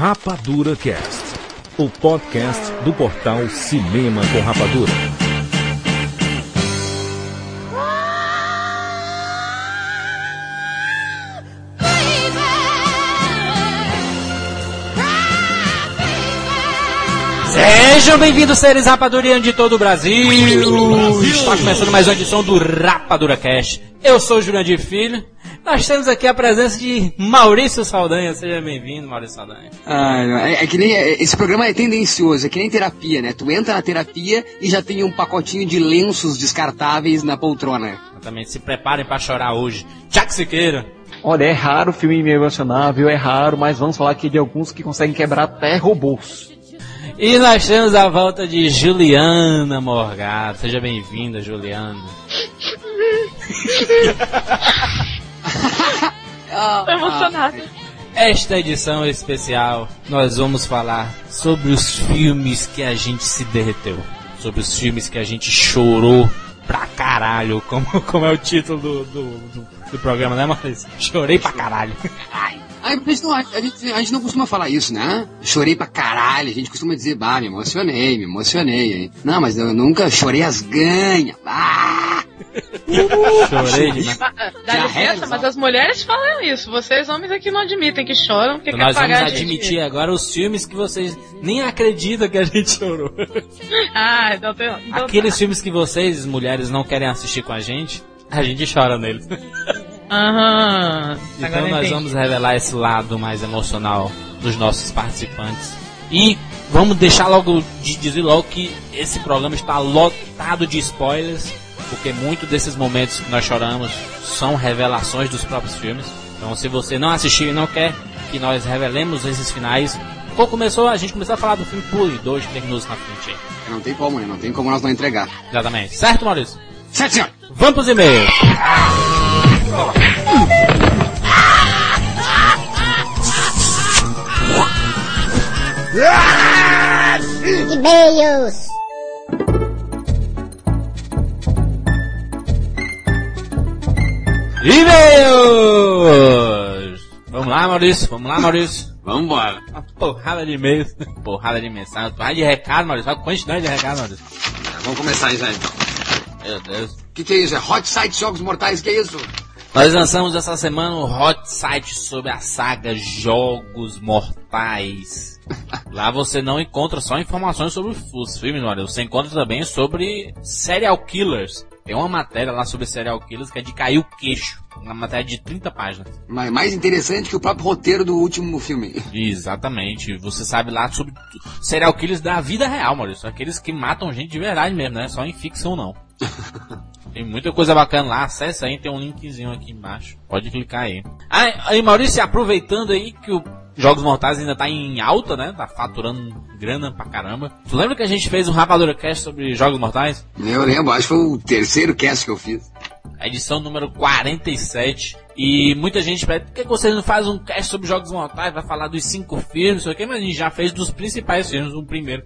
Rapadura Cast, o podcast do portal Cinema com Rapadura. Sejam bem-vindos, seres rapadurianos de todo o Brasil. Está começando mais uma edição do Rapadura Cast. Eu sou o Jurandir Filho. Nós temos aqui a presença de Maurício Saldanha. Seja bem-vindo, Maurício Saldanha. Ah, é, é que nem. é, Esse programa é tendencioso, é que nem terapia, né? Tu entra na terapia e já tem um pacotinho de lenços descartáveis na poltrona. Exatamente, se preparem para chorar hoje. Tchak Siqueira. Olha, é raro o filme me emocionar, viu? É raro, mas vamos falar aqui de alguns que conseguem quebrar até robôs. E nós temos a volta de Juliana Morgado. Seja bem-vinda, Juliana. Tô emocionada. Esta edição especial, nós vamos falar sobre os filmes que a gente se derreteu. Sobre os filmes que a gente chorou pra caralho, como, como é o título do, do, do, do programa, né, Maurício? Chorei pra caralho. Ai, mas não, a, a gente, a gente não costuma falar isso, né? Chorei pra caralho, a gente costuma dizer, bah, me emocionei, me emocionei, hein? Não, mas eu nunca chorei as ganhas. Ah! Chorei demais. Dá Já licença, mas as mulheres falam isso. Vocês homens aqui não admitem que choram porque Então quer nós vamos pagar a gente. admitir agora os filmes que vocês nem acreditam que a gente chorou. Ah, então tem. Então Aqueles filmes que vocês, mulheres, não querem assistir com a gente, a gente chora neles. Aham. Então Agora nós entendi. vamos revelar esse lado mais emocional dos nossos participantes. E vamos deixar logo de dizer logo que esse programa está lotado de spoilers, porque muitos desses momentos que nós choramos são revelações dos próprios filmes. Então se você não assistiu e não quer que nós revelemos esses finais, quando começou, a gente começou a falar do filme por dois, três minutos na frente. aí. Não tem como, né? Não tem como nós não entregar. Exatamente. Certo, Maurício? Certo, senhor? Vamos pros e-mails. E-mails. E-mails! Vamos lá, Maurício. Vamos lá, Maurício. Vambora. Uma porrada de e-mails. Porrada de mensagem. Uma porrada de recado, Maurício. Olha a quantidade de recado, Maurício. Vamos começar aí já então. Meu Deus. O que, que é isso? É Hot Site Jogos Mortais, que é isso? Nós lançamos essa semana um hot site sobre a saga Jogos Mortais. Lá você não encontra só informações sobre os filmes, olha, você encontra também sobre serial killers. Tem uma matéria lá sobre serial killers que é de cair o queixo. Uma matéria de 30 páginas. Mas mais interessante que o próprio roteiro do último filme. Exatamente. Você sabe lá sobre serial killers da vida real, Maurício. Aqueles que matam gente de verdade mesmo, né? Só em ficção não. Tem muita coisa bacana lá, acessa aí, tem um linkzinho aqui embaixo. Pode clicar aí. Ah, aí, Maurício, aproveitando aí que o Jogos Mortais ainda tá em alta, né? Tá faturando grana pra caramba. Tu lembra que a gente fez um Rapadura Cast sobre Jogos Mortais? Eu lembro, acho que foi o terceiro cast que eu fiz. A edição número 47. E muita gente pede, por que você não faz um cast sobre Jogos Mortais? Vai falar dos cinco filmes, não sei o que, mas a gente já fez dos principais filmes, o primeiro.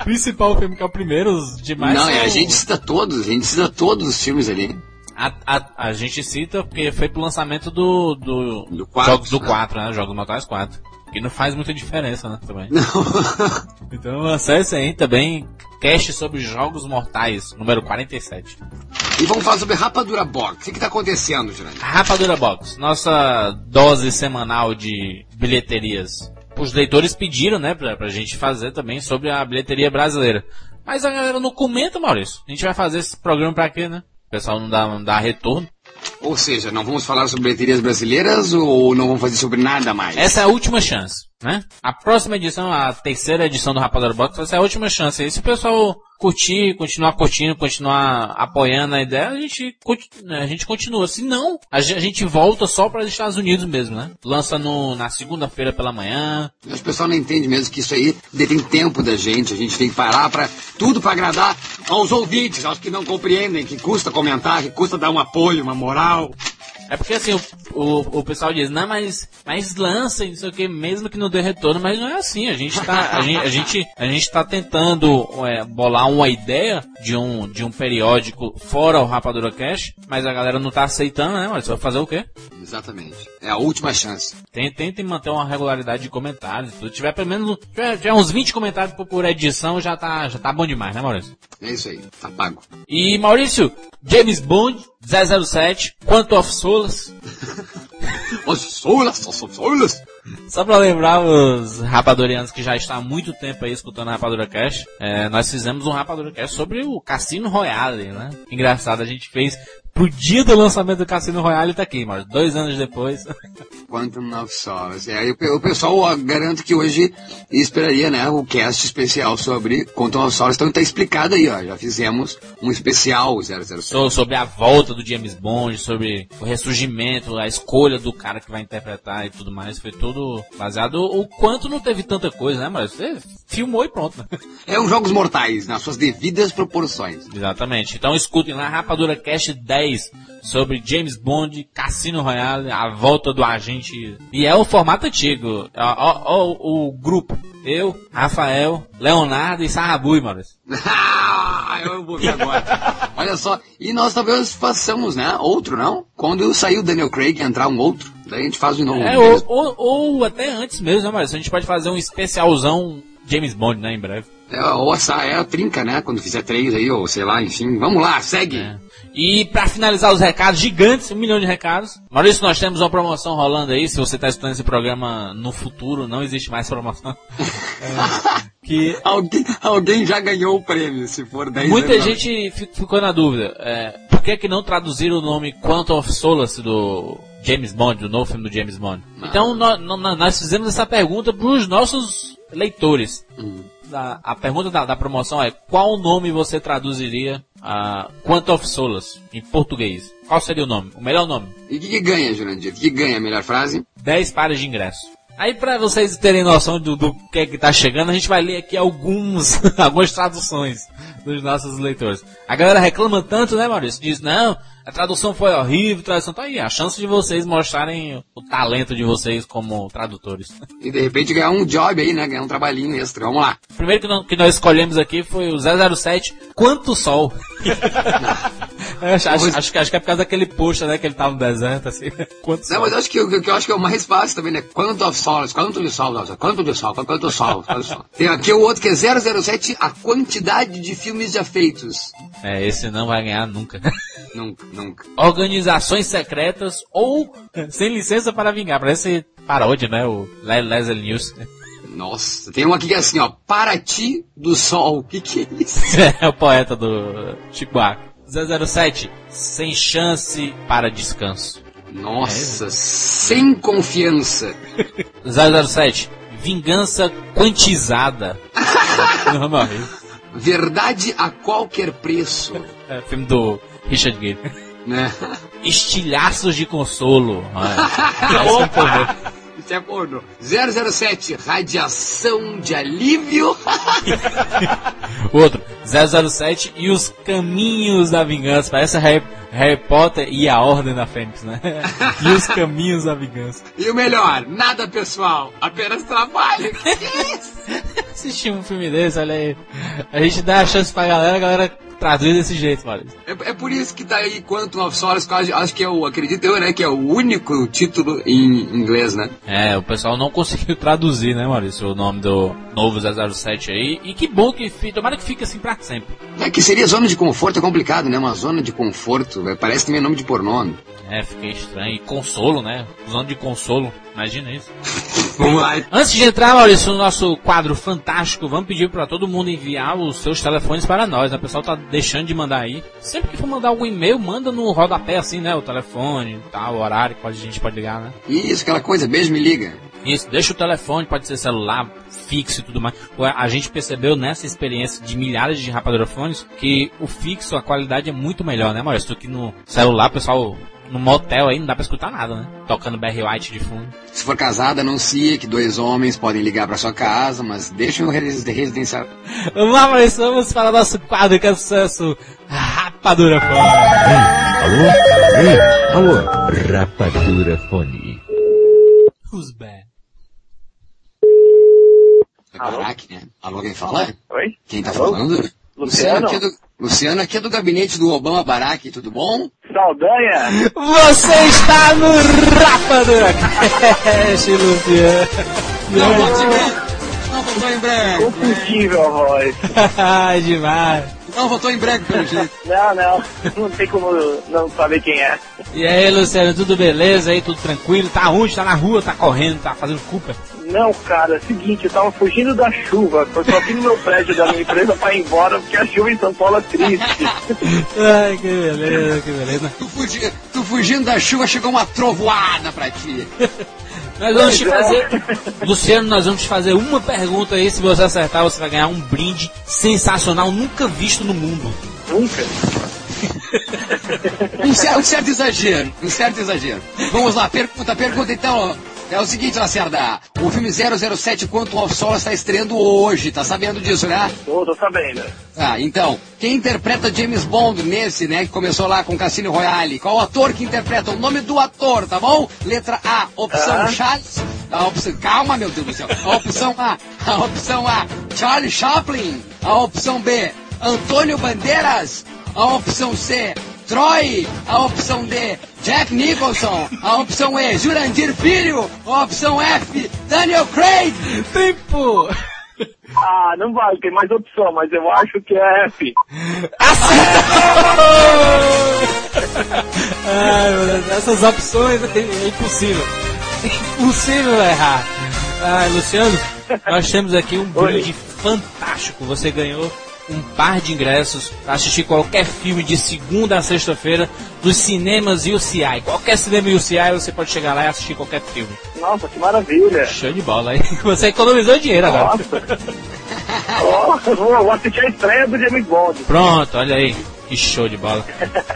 o principal filme que é o primeiro, os demais. não, é, são- a gente cita todos, a gente cita todos os filmes ali. A, a, a gente cita porque foi pro lançamento do. Do, Do quatro, Jogos do né? 4, né? Jogos Mortais 4. Que não faz muita diferença, né? Também. Não. Então acesse aí também. Cast sobre Jogos Mortais, número 47. e vamos falar sobre Rapadura Box. O que, que tá acontecendo, Jurandir? Rapadura Box, nossa dose semanal de bilheterias. Os leitores pediram, né, pra, pra gente fazer também sobre a bilheteria brasileira. Mas a galera não comenta, Maurício. A gente vai fazer esse programa pra quê, né? O pessoal não dá, não dá retorno. Ou seja, não vamos falar sobre bilheterias brasileiras ou não vamos fazer sobre nada mais? Essa é a última chance, né? A próxima edição, a terceira edição do Rapadura Box, vai ser a última chance. E se o pessoal curtir, continuar curtindo, continuar apoiando a ideia, a gente, conti- a gente continua. Se não, a ge- a gente volta só para os Estados Unidos mesmo, né? Lança no, na segunda-feira pela manhã. O pessoal não entende mesmo que isso aí detém tempo da gente. A gente tem que parar para tudo para agradar aos ouvintes, aos que não compreendem, que custa comentar, que custa dar um apoio, uma moral. É porque assim, o, o, o pessoal diz, não, mas, mas lancem, não sei o que, mesmo que não dê retorno, mas não é assim. A gente tá, a gente, a gente, a gente tá tentando é, bolar uma ideia de um, de um periódico fora o Rapadura Cash, mas a galera não tá aceitando, né? Mas vai fazer o quê? Exatamente. É a última chance. Tem- Tentem manter uma regularidade de comentários. Se tiver pelo menos tiver, tiver uns 20 comentários por, por edição, já tá, já tá bom demais, né, Maurício? É isso aí. Tá pago. E Maurício, James Bond, 007, Quanto of solas. Só pra lembrar os rapadorianos que já estão há muito tempo aí escutando a Rapadura Cash, é, nós fizemos um Rapadura Cash sobre o Cassino Royale, né? Engraçado, a gente fez pro dia do lançamento do Cassino Royale tá aqui, mas dois anos depois. Quantum of Solace. É, o, o pessoal ó, garante que hoje esperaria, né, o cast especial sobre Quantum of Solace. Então tá explicado aí, ó. Já fizemos um especial 007. So- sobre a volta do James Bond, sobre o ressurgimento, a escolha do cara que vai interpretar e tudo mais. Foi tudo baseado. O quanto não teve tanta coisa, né, mas você filmou e pronto. né? É um Jogos Mortais, nas suas devidas proporções. Exatamente. Então escutem lá Rapadura Cast 10 sobre James Bond, Cassino Royale, a volta do agente. E é o formato antigo. Ó, o grupo. Eu, Rafael, Leonardo e Sarrabui, Maurício. Ah, eu vou ver agora. Olha só, e nós talvez façamos, né, outro, não? Quando sair o Daniel Craig entrar um outro, daí a gente faz de novo. É, ou, ou, ou até antes mesmo, né, Maurício? A gente pode fazer um especialzão James Bond, né, em breve. É, ou essa é a trinca, né, quando fizer três aí, ou sei lá, enfim. Vamos lá, segue. É. E pra finalizar os recados gigantes, um milhão de recados. Maurício, nós temos uma promoção rolando aí. Se você está escutando esse programa no futuro, não existe mais promoção. É, que Alguém, alguém já ganhou o prêmio, se for 10 muita anos. gente fi- ficou na dúvida. É, por que, que não traduziram o nome Quantum of Solace do James Bond, do novo filme do James Bond? Então nó- nó- nó- nós fizemos essa pergunta para os nossos leitores. Da- a pergunta da, da promoção é qual nome você traduziria a Quantum of Solace em português? Qual seria o nome? O melhor nome? E o que, que ganha, Jurandir? O que, que ganha a melhor frase? 10 pares de ingresso. Aí pra vocês terem noção do, do que é que tá chegando, a gente vai ler aqui alguns, algumas traduções dos nossos leitores. A galera reclama tanto, né, Maurício? Diz, não, a tradução foi horrível, a tradução tá aí. A chance de vocês mostrarem o talento de vocês como tradutores. E de repente ganhar um job aí, né? Ganhar um trabalhinho extra. Vamos lá. O primeiro que nós escolhemos aqui foi o 007, Quanto Sol. Eu acho, acho, acho que, acho que é por causa daquele post, né, que ele tava no deserto, assim. Quanto Não, Sol. mas eu acho que o que eu acho que é o mais fácil também, né? Quanto of quanto de sol, nossa, quanto de sol, quanto de sol, quanto de sol. Tem aqui o outro que é 007, a quantidade de filmes já feitos. É, esse não vai ganhar nunca. Nunca, nunca. organizações secretas ou sem licença para vingar. Parece paródia, né? O Le- Leslie News. Nossa, tem um aqui que é assim, ó. Paraty do Sol. O que que é isso? é o poeta do Chico Buarque. 007, sem chance para descanso. Nossa, sem confiança. 007, vingança quantizada. Não, não, Verdade a qualquer preço. é filme do Richard Gere. Né? Estilhaços de consolo. Opa! Isso é porno. 007, radiação de alívio. Outro, 007 e os caminhos da vingança. Parece Harry, Harry Potter e a Ordem da Fênix, né? e os caminhos da vingança. e o melhor, nada pessoal, apenas trabalho. Que isso? Assistir um filme desse, olha aí. A gente dá a chance pra galera, a galera traduz desse jeito, Maurício. É, é por isso que tá aí Quantum of Solace, eu acho, acho que é o, acredito eu, né, que é o único título em inglês, né? É, o pessoal não conseguiu traduzir, né, Maurício, o nome do novo 007 aí. E que bom que tomara que fique assim pra sempre. É que seria zona de conforto, é complicado, né? Uma zona de conforto, velho, parece também nome de pornô. É, fiquei estranho. E consolo, né? Zona de consolo, imagina isso. Vamos lá. Antes de entrar, Maurício, no nosso quadro fantástico, vamos pedir para todo mundo enviar os seus telefones para nós. né? O pessoal tá deixando de mandar aí. Sempre que for mandar algum e-mail, manda no rodapé assim, né? O telefone, tal, o horário que a gente pode ligar, né? Isso, aquela coisa, beijo, me liga. Isso, deixa o telefone, pode ser celular, fixo e tudo mais. A gente percebeu nessa experiência de milhares de rapadurafones que o fixo, a qualidade é muito melhor, né, Maurício? Do que no celular, pessoal, no motel aí não dá pra escutar nada, né? Tocando Barry White de fundo. Se for casada, anuncia que dois homens podem ligar pra sua casa, mas deixa o resi- residencial. Vamos lá, Maurício, vamos para o nosso quadro que é sucesso Rapadura Fone. Alô? Ei, alô? Rapadura Fone. Who's bad? Barack, né? Alô, quem fala? Oi? Quem tá Alô? falando? Luciano? aqui é do, Luciano aqui é do gabinete do Obama Barack, tudo bom? Saldanha? Você está no Rapadura Cast, Luciano. Não, voltou em branco. Não, voltou em branco. Confundível a voz. Ai, demais. Não, voltou em branco, pelo jeito. Não, não. Não tem como não saber quem é. E aí, Luciano, tudo beleza aí? Tudo tranquilo? Tá onde? Tá na rua? Tá correndo? Tá fazendo culpa? Não, cara, é o seguinte, eu tava fugindo da chuva. Eu só vim no meu prédio da minha empresa pra ir embora, porque a chuva em São Paulo é triste. Ai, que beleza, que beleza. Tu, fugi, tu fugindo da chuva, chegou uma trovoada pra ti. Nós vamos te é. fazer. Luciano, nós vamos te fazer uma pergunta aí. Se você acertar, você vai ganhar um brinde sensacional, nunca visto no mundo. Nunca. Um certo, um certo exagero, um certo exagero. Vamos lá, pergunta, pergunta então. É o seguinte, Lacerda, o filme 007 Quantum of Solace está estreando hoje, tá sabendo disso, né? Tô, tô sabendo. Ah, então, quem interpreta James Bond nesse, né, que começou lá com Cassino Royale? Qual o ator que interpreta? O nome do ator, tá bom? Letra A, opção Ah. Charles. A opção, calma, meu Deus do céu. A opção A, a opção A, Charlie Chaplin. A opção B, Antônio Bandeiras. A opção C, Troy. A opção D, Jack Nicholson. A opção E, Jurandir Filho. A opção F, Daniel Craig. Tempo! Ah, não vai, tem mais opção, mas eu acho que é F. Meu Deus, essas opções é é impossível. Impossível errar. Ai, Luciano, nós temos aqui um brinde fantástico. Você ganhou um par de ingressos para assistir qualquer filme de segunda a sexta-feira dos cinemas UCI. Qualquer cinema UCI você pode chegar lá e assistir qualquer filme. Nossa, que maravilha. Show de bola aí. Você economizou dinheiro agora. Nossa. Ó, vou, assistir a estreia do James Bond. Pronto, olha aí. Que show de bola.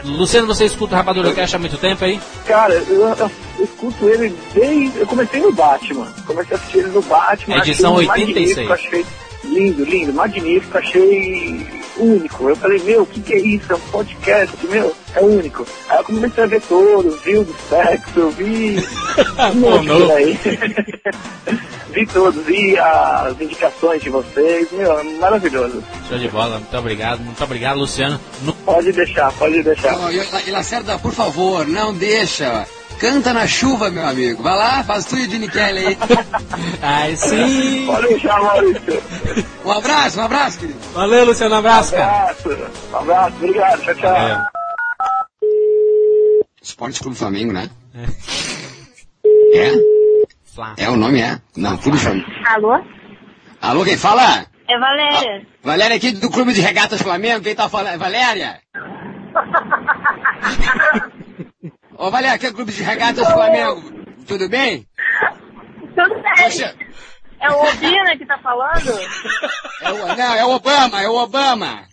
Luciano, você escuta o Rapadura Cash há muito tempo aí? Cara, eu, eu- eu escuto ele desde. Eu comecei no Batman. Comecei a assistir ele no Batman. Edição achei 86. magnífico, Achei lindo, lindo, magnífico, achei único. Eu falei, meu, o que, que é isso? É um podcast, meu, é único. Aí eu comecei a ver todos, vi o do sexo, vi. um monte aí. vi todos, vi as indicações de vocês, meu, é maravilhoso. Show de bola, muito obrigado, muito obrigado, Luciano. No- Pode deixar, pode deixar. Oh, e, e Lacerda, por favor, não deixa. Canta na chuva, meu amigo. Vai lá, faz tu e o Gene Kelly aí. Ai, sim! Pode deixar, Maurício. Um abraço, um abraço, querido. Valeu, Luciano, um abraço, cara. abraço, um abraço, obrigado, tchau, tchau. Valeu. Esporte Clube Flamengo, né? É? Flá. É o nome, é? Não, Clube Flamengo. Alô? Alô, quem fala? É Valéria. Valéria aqui do Clube de Regatas Flamengo, quem tá falando? Valéria? Ô, Valéria, aqui é o Clube de Regatas Flamengo. Tudo bem? Tudo bem. Poxa, É o Obina que tá falando? é o, não, é o Obama, é o Obama.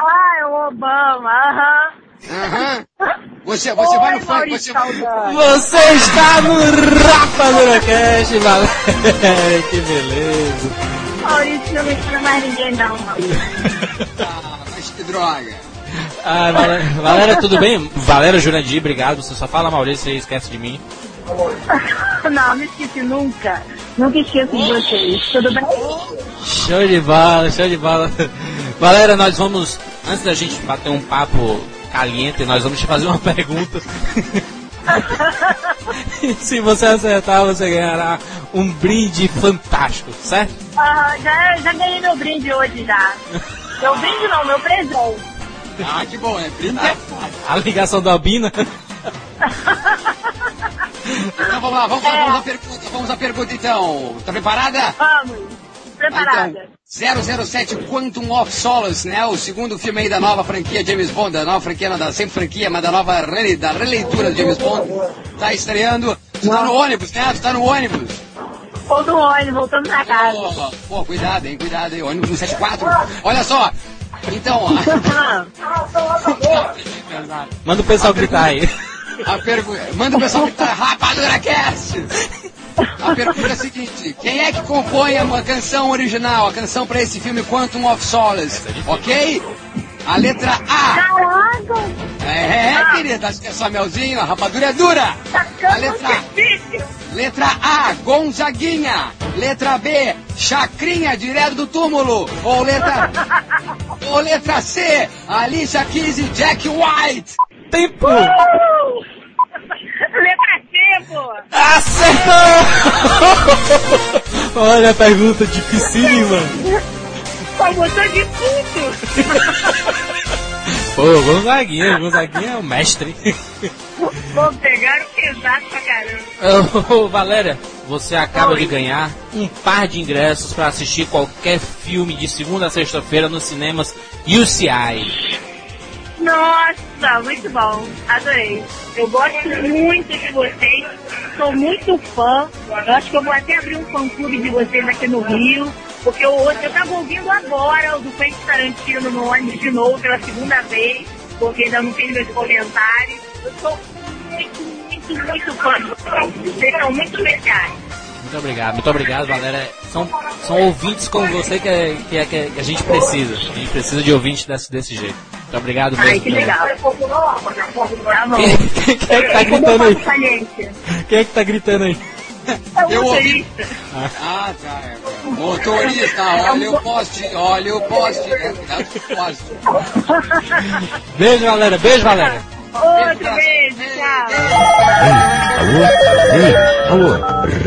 Ah, é o Obama, aham. Aham. Você, você vai no funk, você vai... Você está no Rapadura Cash, valeu. que beleza. Maurício não me chama mais ninguém não, Maurício. Ah, mas que droga. Ah, Valéria, tudo bem? Valéria Jurandir, obrigado. Você só fala Maurício e esquece de mim. Não, não esqueci nunca. Nunca esqueço de vocês. Tudo bem? Show de bola, show de bola. Valéria, nós vamos, antes da gente bater um papo caliente, nós vamos te fazer uma pergunta. Se você acertar, você ganhará um brinde fantástico, certo? Ah, já, já ganhei meu brinde hoje já. Meu brinde não, meu presente. Ah, que bom, é brinca. A ligação da Albina. Então vamos lá, vamos, lá, vamos à pergunta, vamos à pergunta então. Tá preparada? Vamos. Preparada. Então, 007 Quantum of Solace, né? O segundo filme aí da nova franquia James Bond, da nova franquia, não da sempre franquia, mas da nova rele, da releitura de James Bond. Tá estreando. Tu tá no ônibus, né? Tu tá no ônibus. Ou do ônibus, voltando pra casa. Pô, pô, cuidado, hein? Cuidado, hein? Ônibus 174. Olha só. Então, Ah, Manda o pessoal gritar aí. a pergunta. Manda o pessoal gritar Rapadura Cast! A pergunta é a seguinte: quem é que compõe a canção original, a canção pra esse filme Quantum of Solace? Ok? A letra A Caraca! É, querida, acho que é só melzinho, a rapadura é dura. A letra, difícil. letra A, Gonzaguinha. Letra B, Chacrinha, direto do túmulo. Ou letra, ou letra C, Alicia Keys e Jack White. Tempo! Uh! Letra C, pô. Acertou! Olha a pergunta dificílima. Só botou de tudo. Pô, Gonzaguinha, Gonzaguinha é o mestre. Vou pegar o pesado pra caramba. Ô, Valéria, você acaba de ganhar um par de ingressos para assistir qualquer filme de segunda a sexta-feira nos cinemas UCI. Nossa, muito bom. Adorei. Eu gosto muito de vocês. Sou muito fã. Eu acho que eu vou até abrir um fã-clube de vocês aqui no Rio. Porque eu, eu tava ouvindo agora o do Quentin Tarantino no ônibus de novo pela segunda vez. Porque ainda não fiz meus comentários. Eu sou muito, muito, muito fã de vocês. Vocês são muito especiais. Muito obrigado, muito obrigado, Valéria. São, são ouvintes como você que, é- que, é- que é- que a gente precisa. A gente precisa de ouvintes desse, desse jeito. Muito obrigado mesmo. Ai, que legal. Quem, quem é que tá gritando aí? Quem é que tá gritando aí? É o Eu ouvi. motorista. Ah, tá. é. Motorista, olha o poste, olha o poste. Cuidado com o poste. Beijo, Valéria. Beijo, Valéria. Outro beijo, tchau. Alô? Ei, alô?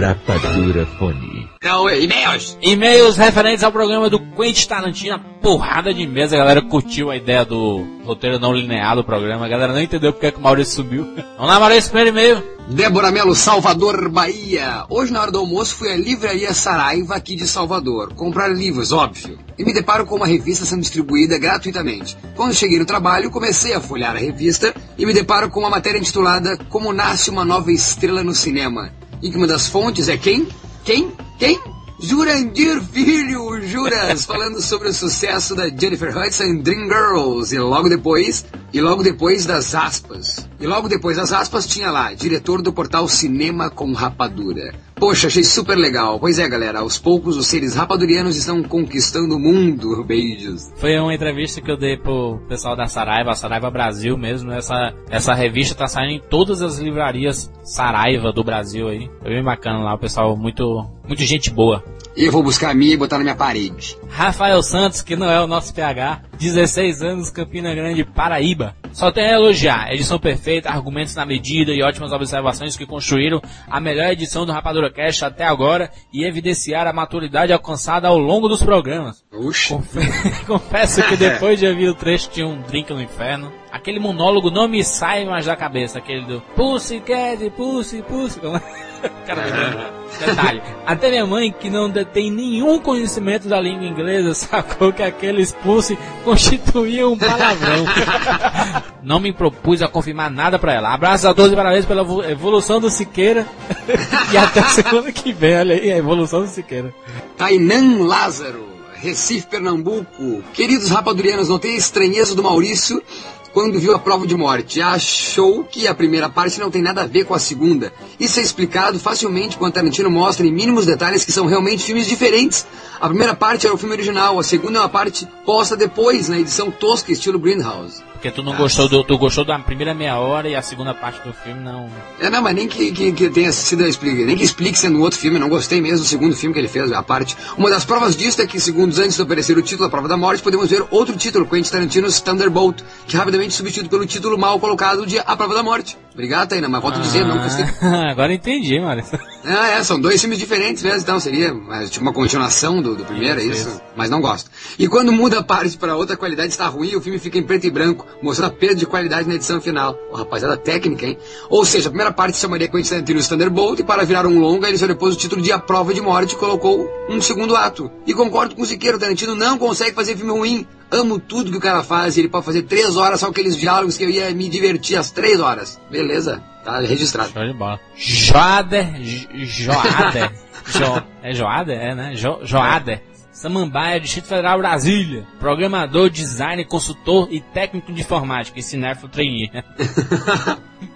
Rapadura Fone. Então, e-mails. E-mails referentes ao programa do Quentin Tarantino, porrada de mesa, a galera curtiu a ideia do roteiro não linear do programa, a galera não entendeu porque é que o Maurício subiu. Vamos lá, Maurício, primeiro e-mail. Débora Melo, Salvador, Bahia. Hoje, na hora do almoço, fui à Livraria Saraiva, aqui de Salvador, comprar livros, óbvio. E me deparo com uma revista sendo distribuída gratuitamente. Quando cheguei no trabalho, comecei a folhear a revista e me deparo com uma matéria intitulada Como Nasce uma Nova Estrela no Cinema. Em que uma das fontes é quem? Quem? Quem? Jurandir Filho, Juras, falando sobre o sucesso da Jennifer Hudson em Dreamgirls. E logo depois, e logo depois das aspas. E logo depois das aspas tinha lá, diretor do portal Cinema com Rapadura. Poxa, achei super legal. Pois é, galera, aos poucos os seres rapadurianos estão conquistando o mundo. Beijos. Foi uma entrevista que eu dei pro pessoal da Saraiva, Saraiva Brasil mesmo. Essa, essa revista tá saindo em todas as livrarias Saraiva do Brasil aí. Foi bem bacana lá, o pessoal muito, muito gente boa. E eu vou buscar a minha e botar na minha parede. Rafael Santos, que não é o nosso PH, 16 anos, Campina Grande, Paraíba. Só tem a elogiar, edição perfeita, argumentos na medida e ótimas observações que construíram a melhor edição do Rapadura Cast até agora e evidenciar a maturidade alcançada ao longo dos programas. Oxe. Confe- Confesso que depois de ouvir o trecho tinha um drink no inferno. Aquele monólogo não me sai mais da cabeça, aquele do Pussy Cat, Pussy, Pussy. Cara, me lembra. Detalhe, até minha mãe, que não detém nenhum conhecimento da língua inglesa, sacou que aquele expulse constituía um palavrão. Não me propus a confirmar nada pra ela. Abraços a todos e parabéns pela evo- evolução do Siqueira. e até semana que vem, olha aí, a evolução do Siqueira. Tainan Lázaro, Recife, Pernambuco. Queridos rapadurianos, notei a estranheza do Maurício quando viu a prova de morte. Achou que a primeira parte não tem nada a ver com a segunda. Isso é explicado facilmente quando Tarantino mostra em mínimos detalhes que são realmente filmes diferentes. A primeira parte era o filme original, a segunda é uma parte posta depois, na edição tosca estilo Greenhouse. Porque tu não gostou do, tu gostou da primeira meia hora e a segunda parte do filme não. É, não, mas nem que, que, que tenha sido nem que explique sendo outro filme, não gostei mesmo do segundo filme que ele fez, a parte. Uma das provas disso é que, segundos antes de oferecer o título A Prova da Morte, podemos ver outro título, Quentin Tarantino's Thunderbolt, que rapidamente substituído pelo título mal colocado de A Prova da Morte. Obrigado, Taina, mas volto a dizer, não gostei. Ah, Agora entendi, Maurício. Ah, é, são dois filmes diferentes mesmo, então seria mas, tipo uma continuação do, do primeiro, é Isso, isso, mas não gosto. E quando muda a parte para outra qualidade está ruim, o filme fica em preto e branco, mostrando a perda de qualidade na edição final. Ô, rapaziada técnica, hein? Ou seja, a primeira parte se chamaria Quentin Tarantino's Thunderbolt e para virar um longa ele só depois o título de A Prova de Morte e colocou um segundo ato. E concordo com o Siqueira, o Tarantino não consegue fazer filme ruim. Amo tudo que o cara faz, e ele pode fazer três horas só aqueles diálogos que eu ia me divertir às três horas. Beleza, tá registrado. Show de bola. Joader. Jo- Joader. Jo, é Joader? É, né? Jo, Joader. Samambaia, Distrito Federal, Brasília. Programador, designer, consultor e técnico de informática e cinéfilo trainee.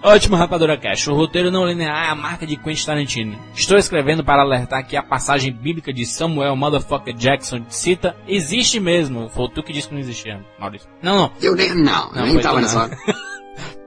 Ótimo, Rapadura Cash. O roteiro não linear é a marca de Quentin Tarantino. Estou escrevendo para alertar que a passagem bíblica de Samuel Motherfucker Jackson cita existe mesmo. Foi tu que disse que não existia, Maurício. Não, não. Eu nem, não, eu Não, nem tava nessa hora.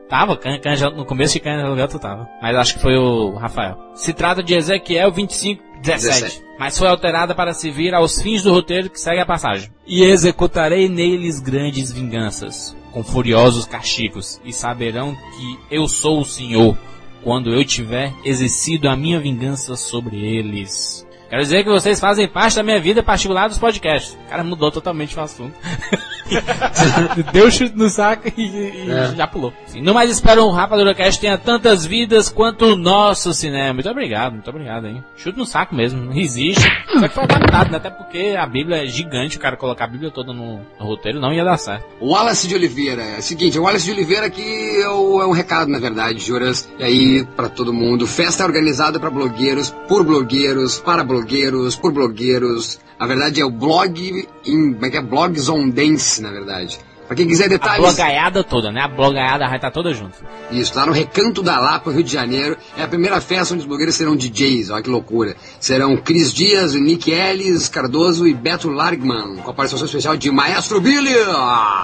Tava, Can- Canja, no começo de Canja Aluguel tu tava. Mas acho que foi o Rafael. Se trata de Ezequiel 25, 17. 17. Mas foi alterada para se vir aos fins do roteiro que segue a passagem. E executarei neles grandes vinganças, com furiosos castigos, e saberão que eu sou o Senhor, quando eu tiver exercido a minha vingança sobre eles. Quero dizer que vocês fazem parte da minha vida particular dos podcasts. O cara mudou totalmente o assunto. Deu chute no saco e, e É. já pulou. Sim, não mais espero um Rapadura Cast tenha tantas vidas quanto o nosso cinema. Muito obrigado, muito obrigado, hein. Chute no saco mesmo, não existe. Só que foi adaptado, né? Até porque a Bíblia é gigante, o cara colocar a Bíblia toda no, no roteiro não ia dar certo. O Wallace de Oliveira. É o seguinte, o Wallace de Oliveira aqui é, o- é um recado, na verdade, Juras. E aí, pra todo mundo. Festa organizada pra blogueiros, por blogueiros, para blogueiros, por blogueiros. A verdade é o blog em. Como é que é? Blogs on Dance, na verdade. Pra quem quiser A detalhes. blogaiada toda, né? A blogaiada vai estar toda junto. Isso, lá no Recanto da Lapa, Rio de Janeiro. É a primeira festa onde os blogueiros serão DJs, olha que loucura. Serão Cris Dias, Nick Ellis, Cardoso e Beto Largman, com a participação especial de Maestro Billy.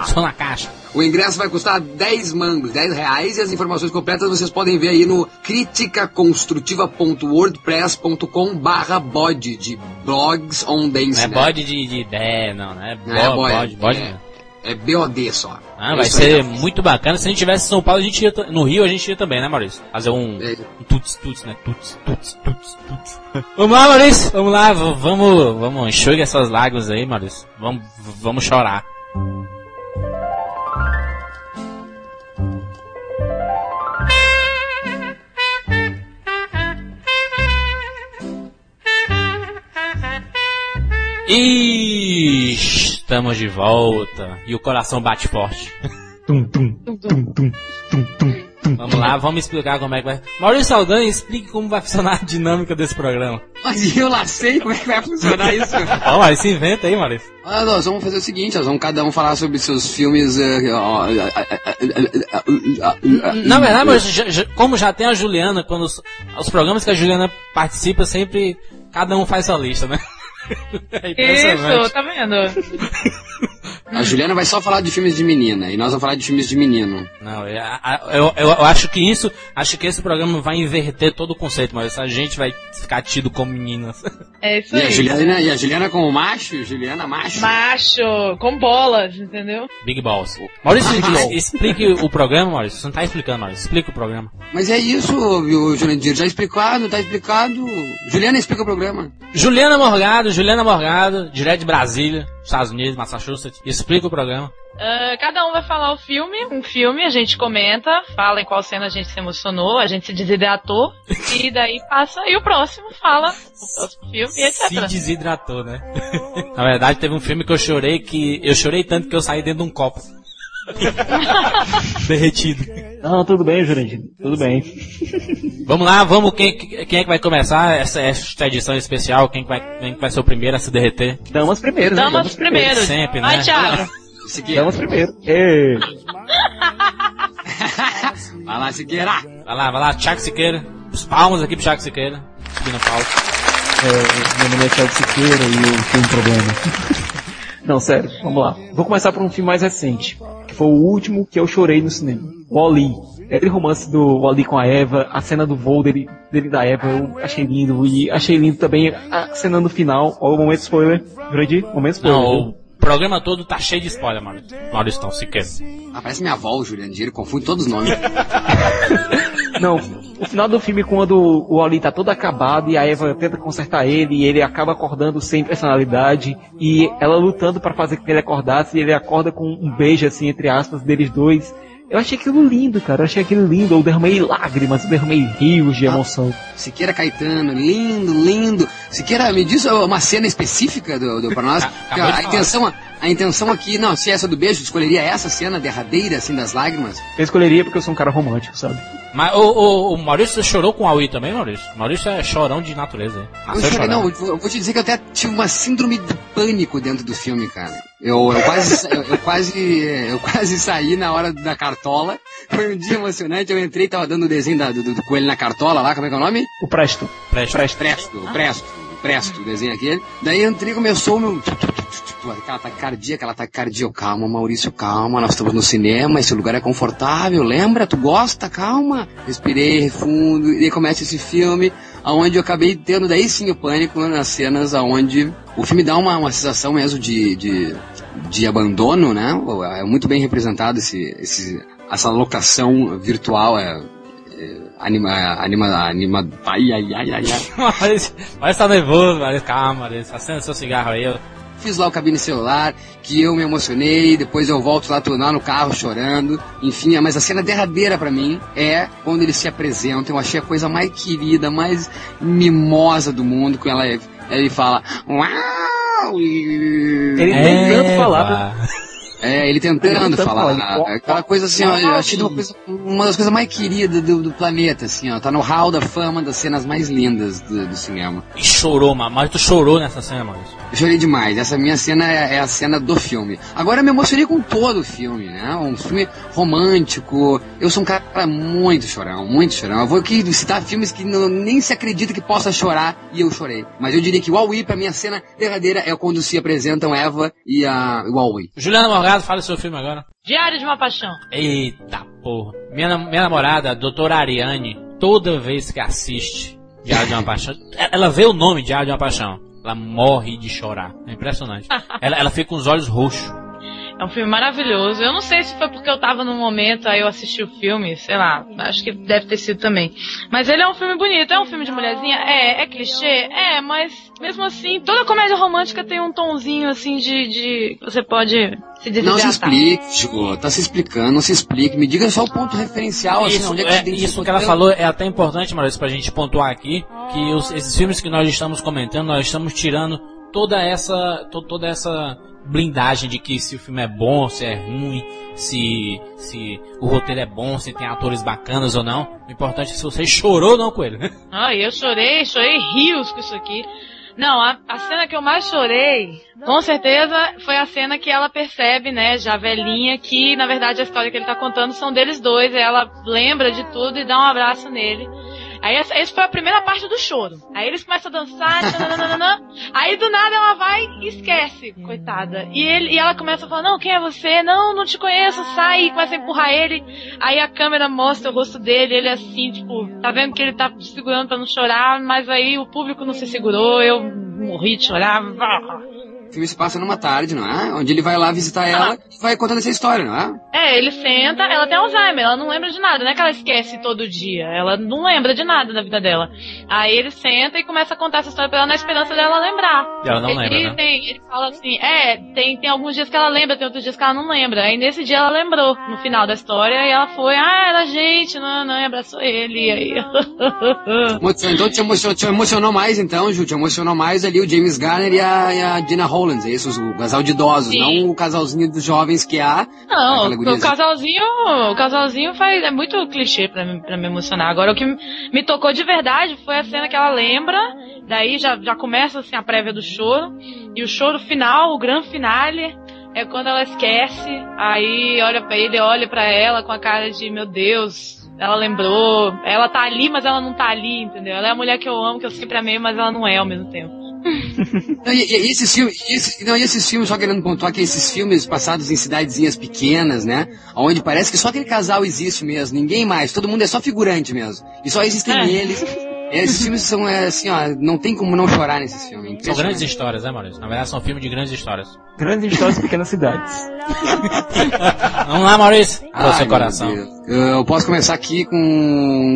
Só na caixa. O ingresso vai custar 10 mangos, 10 reais, e as informações completas vocês podem ver aí no criticaconstrutiva.wordpress.com barra bode de blogs on dance. Não é né? bode de, de ideia, não, né? Não é Bo- bode, bode, bode é. É BOD só. Ah, É vai isso ser muito bacana. Se a gente tivesse em São Paulo, a gente ia no Rio, a gente ia também, né, Maurício? Fazer um, É. um tuts, tuts, né? Tuts, tuts, tuts, tuts. vamos lá, Maurício. Vamos lá, vamos, vamos, enxugue essas lágrimas aí, Maurício. Vamos, vamos chorar. E estamos de volta. E o coração bate forte. Tum, tum, tum, tum, tum, tum, tum. Vamos lá, vamos explicar como é que vai. Maurício Saldanha, explique como vai funcionar a dinâmica desse programa. Mas eu lá sei como é que vai funcionar isso. Ó, Maurício, se inventa aí, Maurício. Ah, nós vamos fazer o seguinte, nós vamos cada um falar sobre seus filmes. eh, Na verdade, já- como já tem a Juliana, quando os, os programas que a Juliana participa, sempre cada um faz sua lista, né? É. Isso, tá vendo? A Juliana vai só falar de filmes de menina e nós vamos falar de filmes de menino. Não, eu, eu, eu- eu acho que isso, acho que esse programa vai inverter todo o conceito, mas a gente vai ficar tido como meninas. É isso E a aí. Juliana, e a Juliana como macho? Juliana macho? Macho, com bolas, entendeu? Big Balls. Maurício, explique o programa, Maurício. Você não tá explicando, Maurício. Explica o programa. Mas é isso, viu, Jurandir? Já explicado, tá explicado. Juliana explica o programa. Juliana Morgado, Juliana Morgado, direto de Brasília, Estados Unidos, Massachusetts. Explica o programa. Ah, cada um vai falar o filme, um filme, a gente comenta, fala em qual cena a gente se emocionou, a gente se desidratou, e daí passa, e o próximo fala o próximo filme, e Se etc. desidratou, né? Na verdade, teve um filme que eu chorei que. Eu chorei tanto que eu saí dentro de um copo. Derretido. Não, tudo bem, Jurandir. Tudo bem. Vamos lá, vamos. Quem, quem é que vai começar essa, esta edição especial? Quem que vai, quem que vai ser o primeiro a se derreter? Damas primeiro, né? Damas primeiro. Sempre, Vai, né? Thiago. Siqueira. Damas primeiro. Vai lá, Siqueira. Vai lá, vai lá, Thiago Siqueira. Os palmas aqui pro Thiago Siqueira. Subindo palco. É, meu nome é Thiago Siqueira e eu tenho um problema. Não, sério, vamos lá. Vou começar por um filme mais recente, que foi o último que eu chorei no cinema. O Ali. Aquele romance do Wally com a Eva, a cena do voo dele, dele da Eva, eu achei lindo. E achei lindo também a cena no final, ó, o momento spoiler. Grande, momento spoiler. Não, programa todo tá cheio de spoiler, Maurício. Maurício Tom Siqueira. Ah, parece minha avó, o Jurandir, confunde todos os nomes. Não, o final do filme quando o Oli tá todo acabado e a Eva tenta consertar ele e ele acaba acordando sem personalidade e ela lutando pra fazer que ele acordasse e ele acorda com um beijo assim entre aspas deles dois. Eu achei aquilo lindo, cara. Eu achei aquilo lindo. Eu derramei lágrimas, eu derramei rios de emoção. Siqueira Caetano, lindo, lindo. Siqueira, me diz uma cena específica do, do pra nós. A, falar. intenção, a intenção aqui, não, se é essa do beijo, escolheria essa cena derradeira, assim, das lágrimas. Eu escolheria porque eu sou um cara romântico, sabe? Mas o, o, o Maurício chorou com o Aui também, Maurício? Maurício é chorão de natureza. hein? Eu, chorei, não, eu vou- eu vou te dizer que eu até tive uma síndrome do pânico dentro do filme, cara. Eu, eu quase, eu, eu quase, eu quase saí na hora da cartola. Foi um dia emocionante. Eu entrei, tava dando o desenho da- do, do coelho na cartola lá, como é que é o nome? O Presto. Presta. Presto. Presto, Presto. Presto, o desenho aquele. Daí entrei, começou o meu... Aquela taquicardia, aquela taquicardia. Eu, Calma, Maurício, calma, nós estamos no cinema, esse lugar é confortável, lembra? Tu gosta? Calma. Respirei fundo, e começa esse filme, aonde eu acabei tendo daí sim o pânico nas cenas aonde o filme dá uma, uma sensação mesmo de, de, de abandono, né? É muito bem representado esse, esse, essa locação virtual, é, é, anima, anima, anima, ai, ai, ai, ai, ai. Mas, tá nervoso, mas calma, Maurício. Acenda seu cigarro aí. Fiz lá o cabine celular, que eu me emocionei, depois eu volto lá, tô lá no carro chorando, enfim, mas a cena derradeira pra mim é quando eles se apresentam, eu achei a coisa mais querida, mais mimosa do mundo, com ela, ele fala, uau. Ele É, tentando falar. pá. É, ele tentando Tentando falar. falar. Aquela coisa assim, ó, eu achei uma, coisa- uma das coisas mais queridas do, do planeta, assim, ó. Tá no hall da fama das cenas mais lindas do, do cinema. E chorou, mano. Mas tu chorou nessa cena, Maurício. Eu chorei demais. Essa minha cena é, é a cena do filme. Agora eu me emocionei com todo o filme, né? Um filme romântico. Eu sou um cara muito chorão, muito chorão. Eu vou aqui citar filmes que não- nem se acredita que possa chorar e eu chorei. Mas eu diria que o Huawei, pra mim, a cena derradeira é quando se apresentam Eva e a o Huawei. Juliana Morgado, fala seu filme agora. Diário de uma Paixão. Eita porra. Minha, minha namorada, a doutora Ariane, toda vez que assiste Diário de uma Paixão, ela- ela vê o nome Diário de uma Paixão. Ela morre de chorar. É impressionante. ela, ela fica com os olhos roxos. É um filme maravilhoso. Eu não sei se foi porque eu tava num momento, aí eu assisti o filme, sei lá, acho que deve ter sido também. Mas ele é um filme bonito, é um filme de mulherzinha? É, é clichê? É, mas mesmo assim, toda comédia romântica tem um tonzinho assim de. de você pode se Não se explique, Chico. Tá se explicando, não se explique. Me diga só o ponto referencial, assim, Isso, onde é que é, isso que ela falou é até importante, Maurício, pra gente pontuar aqui, que os- esses filmes que nós estamos comentando, nós estamos tirando toda essa, to- toda essa blindagem de que se o filme é bom, se é ruim, se, se o roteiro é bom, se tem atores bacanas ou não. O importante é se você chorou ou não com ele. Ai, eu chorei, chorei rios com isso aqui. Não, a, a cena que eu mais chorei, com certeza, foi a cena que ela percebe, né, já velhinha, que na verdade a história que ele tá contando são deles dois, ela lembra de tudo e dá um abraço nele. Aí essa, essa foi a primeira parte do choro. Aí eles começam a dançar, tananana, aí do nada ela vai e esquece, coitada. E, ele, e ela começa a falar, não, quem é você? Não, não te conheço, sai, e começa a empurrar ele. Aí a câmera mostra o rosto dele, ele assim, tipo, tá vendo que ele tá segurando pra não chorar, mas aí o público não se segurou, eu morri de chorar. O filme se passa numa tarde, não é? Onde ele vai lá visitar ela e vai contando essa história, não é? É, ele senta, ela tem Alzheimer, ela não lembra de nada, não é que ela esquece todo dia, ela não lembra de nada da vida dela. Aí ele senta e começa a contar essa história pra ela na esperança dela lembrar. E ela não ele, lembra, né? tem- ele fala assim, é, tem, tem alguns dias que ela lembra, tem outros dias que ela não lembra. Aí nesse dia ela lembrou, no final da história, e ela foi, ah, era a gente, não, não, e abraçou ele, e aí... Então te emocionou, te emocionou mais, então, Ju? Te emocionou mais ali o James Garner e a, e a Dina É isso? O casal de idosos, Sim. não o casalzinho dos jovens que há. Não, o casalzinho, o casalzinho faz, é muito clichê pra, mim- pra me emocionar. Agora, o que me tocou de verdade foi a cena que ela lembra, daí já, já começa assim a prévia do choro, e o choro final, o grande finale, é quando ela esquece, aí olha pra ele, olha pra ela com a cara de, meu Deus, ela lembrou, ela tá ali, mas ela não tá ali, entendeu? Ela é a mulher que eu amo, que eu sempre amei, mas ela não é ao mesmo tempo. Não, e, e esses filmes, esse- não, e esses filmes, só querendo pontuar que esses filmes passados em cidadezinhas pequenas, né? Onde parece que só aquele casal existe mesmo, ninguém mais, todo mundo é só figurante mesmo. E só existem É. eles. Esses filmes são, é, assim, ó, não tem como não chorar nesses filmes. São grandes histórias, né, Maurício? Na verdade, são filmes de grandes histórias. Grandes histórias de pequenas cidades. Vamos lá, Maurício. Para o Ai, seu coração. Eu posso começar aqui com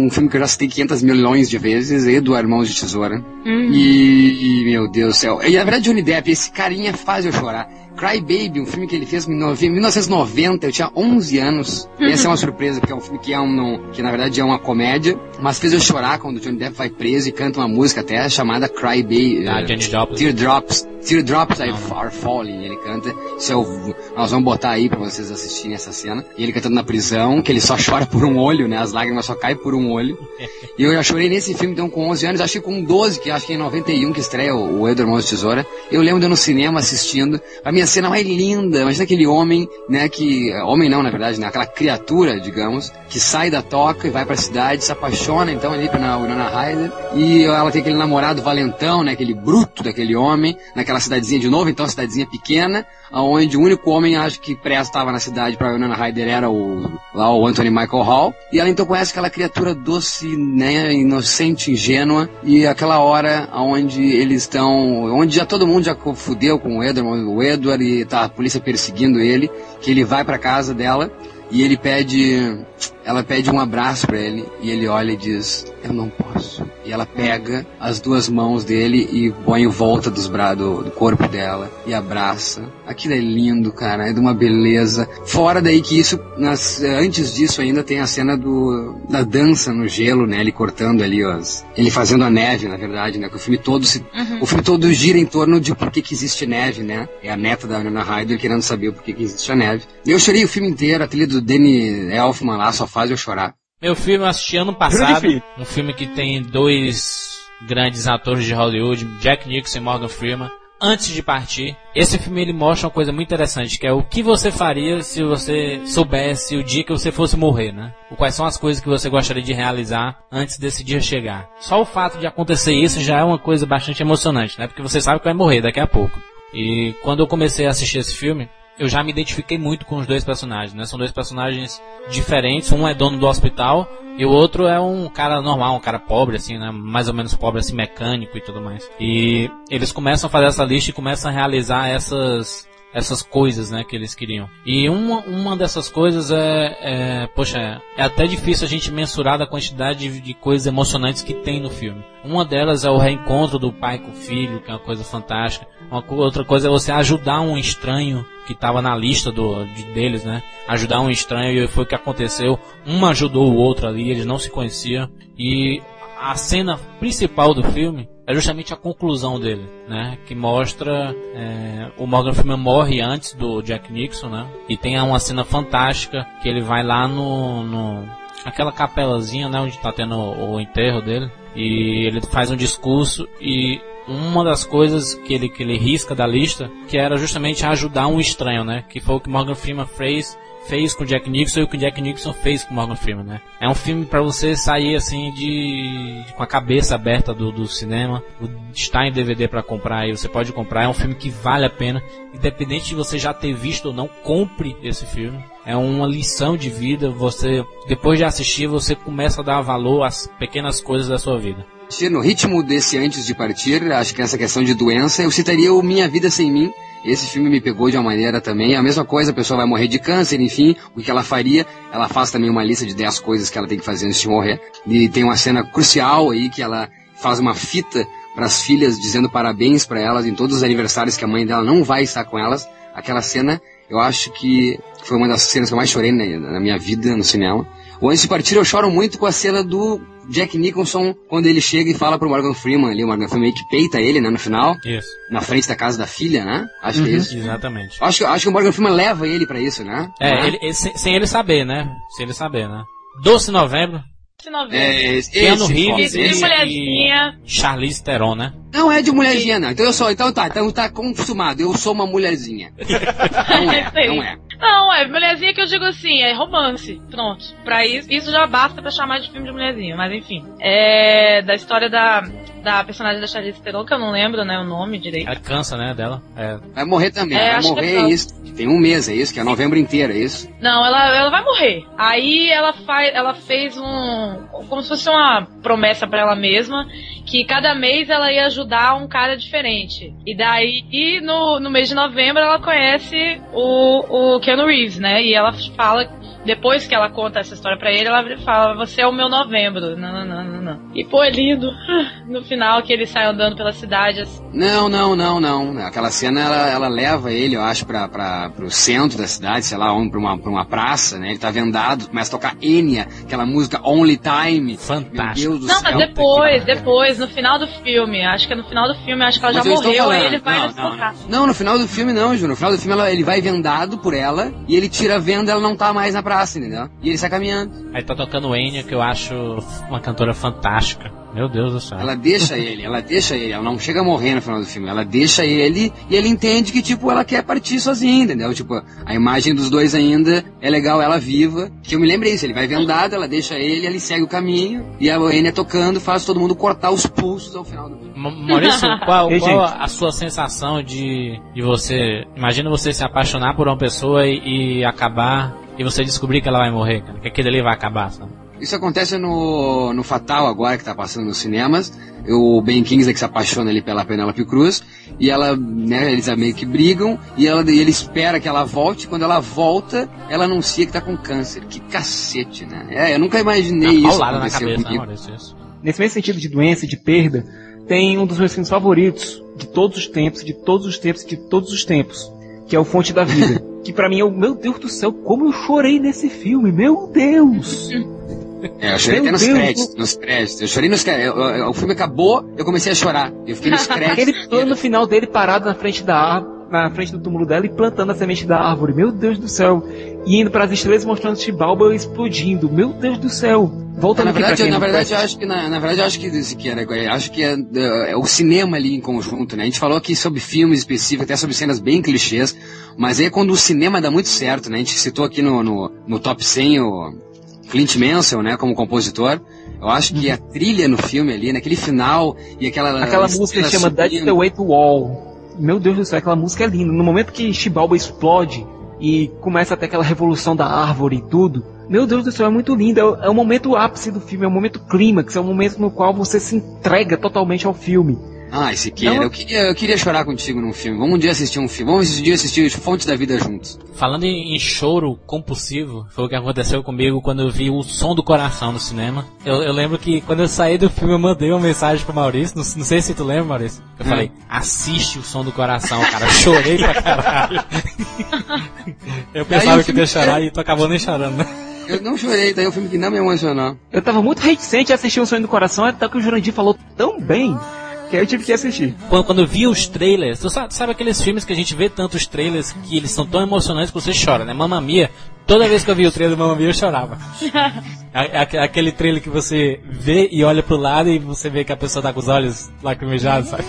um filme que eu já citei 500 milhões de vezes, Eduardo Irmãos de Tesoura. E, e, meu Deus do céu. E na verdade, Johnny Depp, esse carinha faz eu chorar. Cry Baby, um filme que ele fez em nove- em 1990, eu tinha 11 anos. Essa é uma surpresa, porque é um filme que, é um, que na verdade é uma comédia, mas fez eu chorar quando o Johnny Depp vai preso e canta uma música até chamada Cry Baby. Da eh, Janis Joplin. Teardrops, Teardrops Are Falling. Ele canta. Isso é o, nós vamos botar aí pra vocês assistirem essa cena. E ele cantando na prisão, que ele só chora por um olho, né? As lágrimas só caem por um olho. E eu já chorei nesse filme, então, com 11 anos. Acho que com 12, que acho que é em 91 que estreia o, o Edward Mãos de Tesoura. Eu lembro de eu no cinema assistindo. A minha cena mais linda. Imagina aquele homem, né? Que... Homem não, na verdade, né? Aquela criatura, digamos, que sai da toca e vai pra cidade, se apaixona, então, ali pela Winona Ryder. E ela tem aquele namorado valentão, né? Aquele bruto daquele homem, naquela cidadezinha de novo, então, cidadezinha pequena, onde o único homem, acho que prestava na cidade pra Winona Ryder era o, lá o Anthony Michael Hall. E ela então conhece aquela criatura doce, né, inocente, ingênua, e aquela hora onde eles estão, onde já todo mundo já fudeu com o Edward, o Edward e tá a polícia perseguindo ele, que ele vai pra casa dela e ele pede, ela pede um abraço para ele e ele olha e diz: "Eu não posso". E ela pega as duas mãos dele e põe em volta dos bra do, do corpo dela e abraça. Aquilo é lindo, cara, é de uma beleza. Fora daí que isso, nas, antes disso ainda tem a cena do da dança no gelo, né? Ele cortando ali ele fazendo a neve, na verdade, né? Que o filme todo se, o filme todo gira em torno de por que, que existe neve, né? É a neta da Ana Ryder querendo saber por que, que existe a neve. Eu chorei o filme inteiro, a trilha do Danny Elfman lá só faz eu chorar. Meu filme eu assisti ano passado, um filme que tem dois grandes atores de Hollywood, Jack Nicholson e Morgan Freeman. Antes de partir, esse filme ele mostra uma coisa muito interessante, que é o que você faria se você soubesse o dia que você fosse morrer, né? O quais são as coisas que você gostaria de realizar antes desse dia chegar. Só o fato de acontecer isso já é uma coisa bastante emocionante, né? Porque você sabe que vai morrer daqui a pouco. E quando eu comecei a assistir esse filme, eu já me identifiquei muito com os dois personagens, né? São dois personagens diferentes. Um é dono do hospital e o outro é um cara normal, um cara pobre, assim, né? Mais ou menos pobre, assim, mecânico e tudo mais. E eles começam a fazer essa lista e começam a realizar essas essas coisas, né, que eles queriam. E uma, uma dessas coisas é, é, poxa, é até difícil a gente mensurar a quantidade de, de coisas emocionantes que tem no filme. Uma delas é o reencontro do pai com o filho, que é uma coisa fantástica. Uma outra coisa é você ajudar um estranho que estava na lista do, de, deles, né? Ajudar um estranho e foi o que aconteceu. Um ajudou o outro ali, eles não se conheciam. E a cena principal do filme é justamente a conclusão dele, né? Que mostra é, o Morgan Freeman morre antes do Jack Nixon, né? E tem uma cena fantástica que ele vai lá no, no aquela capelazinha, né? Onde está tendo o, o enterro dele e ele faz um discurso e uma das coisas que ele, que ele risca da lista, que era justamente ajudar um estranho, né? Que foi o que Morgan Freeman fez, fez com Jack Nixon e o que Jack Nixon fez com Morgan Freeman, né? É um filme para você sair assim de, com a cabeça aberta do, do cinema, está em DVD para comprar e você pode comprar. É um filme que vale a pena, independente de você já ter visto ou não, compre esse filme. É uma lição de vida. Você depois de assistir, você começa a dar valor às pequenas coisas da sua vida. No ritmo desse antes de partir, acho que essa questão de doença, eu citaria o Minha Vida Sem Mim. Esse filme me pegou de uma maneira também. A mesma coisa, a pessoa vai morrer de câncer, enfim, o que ela faria. Ela faz também uma lista de 10 coisas que ela tem que fazer antes de morrer. E tem uma cena crucial aí que ela faz uma fita para as filhas dizendo parabéns para elas em todos os aniversários que a mãe dela não vai estar com elas. Aquela cena, eu acho que foi uma das cenas que eu mais chorei na, na minha vida no cinema. O Antes de Partir eu choro muito com a cena do Jack Nicholson quando ele chega e fala pro Morgan Freeman ali, o Morgan Freeman meio que peita ele, né, no final, Isso. na frente da casa da filha, né? Acho que é isso. Exatamente. Acho que, acho que o Morgan Freeman leva ele pra isso, né? É, ele, ele- sem, sem ele saber, né? Sem ele saber, né? Doce Novembro, Esse novembro. É, esse, Keanu esse Reeves e esse- mulherzinha. e Charlize Theron, né? Não é de mulherzinha, não. Então eu sou, então tá, então tá acostumado, eu sou uma mulherzinha. Não é, Sei. não é. Não, é mulherzinha que eu digo assim, é romance. Pronto. Pra isso, isso já basta pra chamar de filme de mulherzinha, mas enfim. É da história da, da personagem da Charlize Theron, que eu não lembro, né, o nome direito. Ela cansa, né, dela. É. Vai morrer também, É, vai morrer é é isso. Tem um mês, é isso, que é novembro inteiro, é isso. Não, ela, ela vai morrer. Aí ela faz, ela fez um, como se fosse uma promessa pra ela mesma, que cada mês ela ia ajudar um cara diferente. E daí, e no, no mês de novembro ela conhece o, o Keanu Reeves, né? E ela fala depois que ela conta essa história pra ele, ela fala: Você é o meu novembro. Não, não, não, não, não. E pô, é lindo. No final, que ele sai andando pela cidade. assim. Não, não, não, não. Aquela cena ela, ela leva ele, eu acho, pra, pra, pro centro da cidade, sei lá, pra, uma, pra uma praça, né? Ele tá vendado, começa a tocar Enya, aquela música Only Time. Fantástico. Meu Deus do Não, céu. mas depois, depois, no final do filme. Acho que é no final do filme, acho que ela Mas já morreu, aí ele vai não, não, tocar. não. Não, no final do filme não, Ju. No final do filme ela- ele vai vendado por ela e ele tira a venda ela não tá mais na praça, entendeu? E ele sai caminhando. Aí tá tocando Enya, que eu acho uma cantora fantástica. Meu Deus do céu. Ela deixa ele, ela deixa ele, ela não chega a morrer no final do filme, ela deixa ele e ele entende que, tipo, ela quer partir sozinha, entendeu? Tipo, a imagem dos dois ainda é legal, ela viva. Que eu me lembrei isso, ele vai vendado, ela deixa ele, ele segue o caminho e a Enya tocando faz todo mundo cortar os pulsos ao final do filme. Ma- Maurício, qual, Ei, qual a sua sensação de, de você. Imagina você se apaixonar por uma pessoa e, e acabar. E você descobrir que ela vai morrer, cara. Que aquele ali vai acabar, sabe? Isso acontece no, no Fatal agora, que tá passando nos cinemas. O Ben Kingsley que se apaixona ali pela Penélope Cruz. E ela, né, eles meio que brigam. E, ela, e ele espera que ela volte. Quando ela volta, ela anuncia que tá com câncer. Que cacete, né? É, eu nunca imaginei Uma isso paulada na acontecer cabeça, né. Maurício? Isso. Nesse mesmo sentido de doença, de perda, tem um dos meus filmes favoritos de todos os tempos, de todos os tempos, de todos os tempos, que é o Fonte da Vida. que pra mim é o meu Deus do céu, como eu chorei nesse filme, meu Deus! É, eu chorei Meu até nos Deus. créditos, nos créditos. Eu chorei nos créditos. Eu- eu- O filme acabou, eu comecei a chorar. Eu fiquei nos créditos. Aquele plano final dele parado na frente da árvore, na frente do túmulo dela e plantando a semente da árvore, meu Deus do céu! E indo para as estrelas mostrando Chibalba explodindo, meu Deus do céu! Voltando Na verdade, na verdade, eu acho que na, na verdade, eu acho que isso que era, acho que é, é, o cinema ali em conjunto, né? A gente falou aqui sobre filmes específicos, até sobre cenas bem clichês, mas aí é quando o cinema dá muito certo, né? A gente citou aqui no, no, no top 100 o Clint Mansell, né, como compositor. Eu acho que a trilha no filme ali, naquele final e aquela Aquela música estrela chama That's subindo. the Way to Wall. Meu Deus do céu, aquela música é linda. No momento que Chibalba explode e começa até aquela revolução da árvore e tudo, meu Deus do céu, é muito lindo. É é o momento ápice do filme, é o momento clímax, é o momento no qual você se entrega totalmente ao filme. Ah, Siqueira, Não. eu queria, eu queria chorar contigo num filme. Vamos um dia assistir um filme. Vamos um dia assistir Fontes da Vida juntos. Falando em, em choro compulsivo, foi o que aconteceu comigo quando eu vi o Som do Coração no cinema. Eu, eu lembro que quando eu saí do filme eu mandei uma mensagem pro Maurício, não, não sei se tu lembra, Maurício. Eu Hum. falei, assiste o Som do Coração, cara. Eu chorei pra caralho. eu pensava que ia chorar e tu acabou nem chorando, né? Eu não chorei, tá? É um filme que não me emocionou. Eu tava muito reticente a assistir O Sonho do Coração, até que o Jurandir falou tão bem que aí eu tive que assistir. Quando, quando eu vi os trailers, tu sabe, sabe aqueles filmes que a gente vê tantos trailers que eles são tão emocionantes que você chora, né? Mamma Mia, toda vez que eu vi o trailer do Mamma Mia eu chorava. A- a- Aquele trailer que você vê e olha pro lado e você vê que a pessoa tá com os olhos lacrimejados, sabe?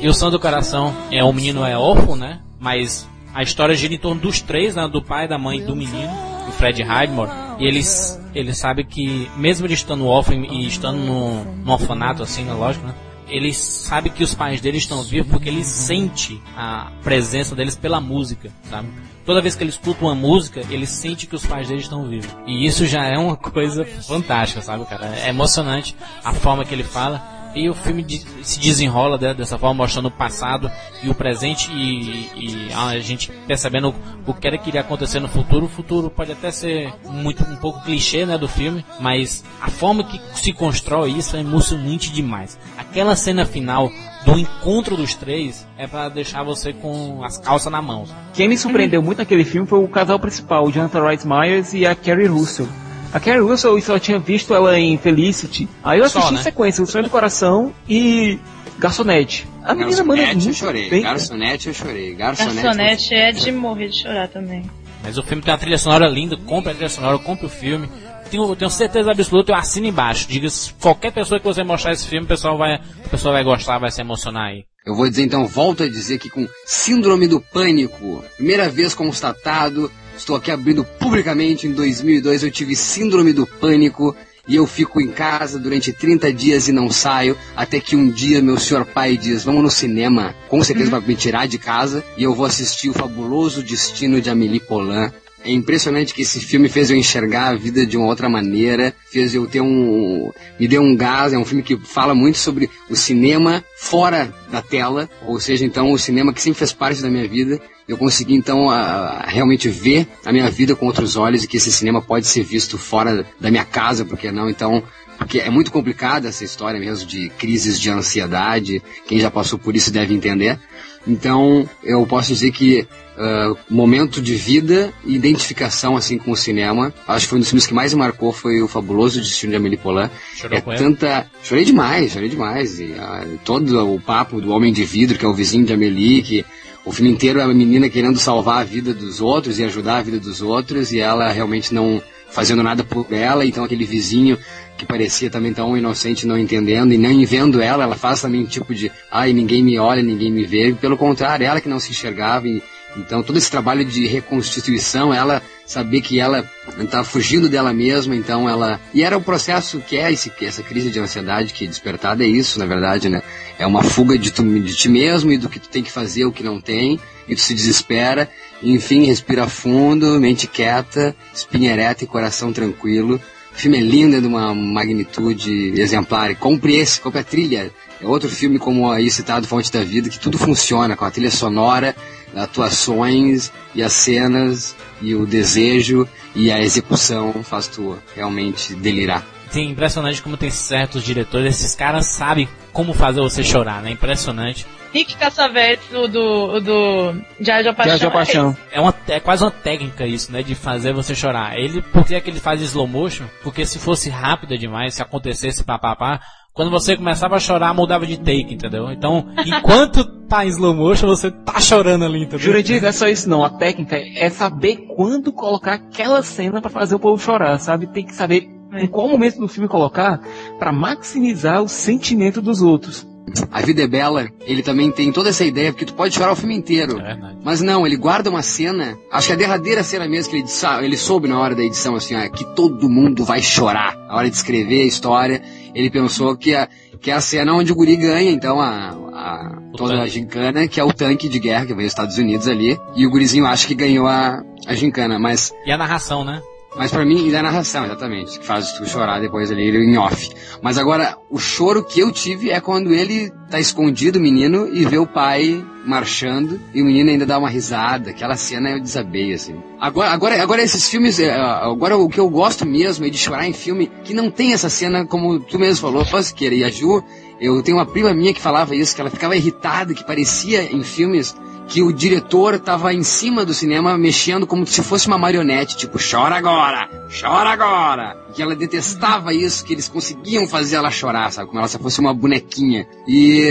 E o som do coração é o menino é órfão, né? Mas a história gira em torno dos três, né? Do pai, da mãe e do menino, o Fred Highmore. E eles, ele sabe que, mesmo ele estando órfão e estando no, no orfanato, assim, né? Lógico, né? Ele sabe que os pais dele estão vivos porque ele sente a presença deles pela música, sabe? Toda vez que ele escuta uma música, ele sente que os pais dele estão vivos. E isso já é uma coisa fantástica, sabe, cara? É emocionante a forma que ele fala. E o filme se desenrola de- dessa forma, mostrando o passado e o presente e, e a gente percebendo o que era que iria acontecer no futuro. O futuro pode até ser muito um pouco clichê, né, do filme, mas a forma que se constrói isso é emocionante demais. Aquela cena final do encontro dos três é pra deixar você com as calças na mão. Quem me surpreendeu muito naquele filme foi o casal principal, o Jonathan Rhys Meyers e a Carrie Russell. A Carrie Russell, eu só tinha visto ela em Felicity. Aí eu Só, assisti né? em sequência, O Sonho do Coração e Garçonete. A menina manda Garçonete eu muito chorei. bem. Garçonete eu chorei. Garçonete. Garçonete é de morrer de chorar também. Mas o filme tem uma trilha sonora linda, compre a trilha sonora, compre o filme. Tenho, tenho certeza absoluta, eu assino embaixo. Diga qualquer pessoa que você mostrar esse filme, o pessoal vai, a pessoa vai gostar, vai se emocionar aí. Eu vou dizer então, volto a dizer que com síndrome do pânico, primeira vez constatado, estou aqui abrindo publicamente, em 2002 eu tive síndrome do pânico e eu fico em casa durante 30 dias e não saio, até que um dia meu senhor pai diz, vamos no cinema, com certeza vai me tirar de casa e eu vou assistir o fabuloso destino de Amélie Poulain. É impressionante que esse filme fez eu enxergar a vida de uma outra maneira, fez eu ter um. me deu um gás. É um filme que fala muito sobre o cinema fora da tela, ou seja, então o cinema que sempre fez parte da minha vida. Eu consegui então a, a realmente ver a minha vida com outros olhos e que esse cinema pode ser visto fora da minha casa, porque não? Então porque é muito complicada essa história mesmo de crises de ansiedade. Quem já passou por isso deve entender. Então, eu posso dizer que uh, momento de vida e identificação assim com o cinema, acho que foi um dos filmes que mais me marcou foi o Fabuloso Destino de Amélie Poulain. Chorou é com ele? tanta, chorei demais, chorei demais. E, uh, todo o papo do Homem de Vidro, que é o vizinho de Amélie, que o filme inteiro é a menina querendo salvar a vida dos outros e ajudar a vida dos outros e ela realmente não fazendo nada por ela, então aquele vizinho que parecia também tão inocente, não entendendo e nem vendo ela, ela faz também um tipo de, ai, ninguém me olha, ninguém me vê, pelo contrário, ela que não se enxergava e então todo esse trabalho de reconstituição, ela saber que ela estava fugindo dela mesma, então ela e era o processo que é esse, essa crise de ansiedade que despertada é isso, na verdade, né? É uma fuga de, tu, de ti mesmo e do que tu tem que fazer, o que não tem, e tu se desespera, enfim, respira fundo, mente quieta, espinha ereta e coração tranquilo. O filme é lindo, é de uma magnitude exemplar. E compre esse, compre a trilha. É outro filme como aí citado Fonte da Vida, que tudo funciona com a trilha sonora, atuações e as cenas e o desejo e a execução faz tu realmente delirar. Tem impressionante como tem certos diretores, esses caras sabem como fazer você chorar, né? Impressionante. Nick Cassavetes, o do, o do Diário de Paixão. Diário de Paixão. É, uma, é quase uma técnica isso, né? De fazer você chorar. Ele, por que é que ele faz slow motion? Porque se fosse rápida demais, se acontecesse papapá, quando você começava a chorar, mudava de take, entendeu? Então, enquanto tá em slow motion, você tá chorando ali, entendeu? Jurandir, não é só isso não. A técnica é saber quando colocar aquela cena pra fazer o povo chorar, sabe? Tem que saber em qual momento do filme colocar pra maximizar o sentimento dos outros. A Vida é Bela, ele também tem toda essa ideia, porque tu pode chorar o filme inteiro. É. Mas não, ele guarda uma cena, acho que a derradeira cena mesmo que ele, ele soube na hora da edição, assim, ó, que todo mundo vai chorar. Na hora de escrever a história, ele pensou que a, que é a cena onde o guri ganha, então, a, a- toda a gincana, que é o tanque de guerra que veio dos Estados Unidos ali, e o gurizinho acha que ganhou a, a gincana, mas E a narração, né? Mas pra mim, e a narração, exatamente, que faz tu chorar depois ali em off. Mas agora, o choro que eu tive é quando ele tá escondido, o menino, e vê o pai marchando, e o menino ainda dá uma risada. Aquela cena eu desabei, assim. Agora, agora, agora esses filmes, é, agora o que eu gosto mesmo é de chorar em filme que não tem essa cena, como tu mesmo falou, Fosqueira e a Ju, eu tenho uma prima minha que falava isso, que ela ficava irritada, que parecia em filmes que o diretor tava em cima do cinema mexendo como se fosse uma marionete, tipo, chora agora, chora agora. Que ela detestava isso, que eles conseguiam fazer ela chorar, sabe? Como ela se fosse uma bonequinha. E,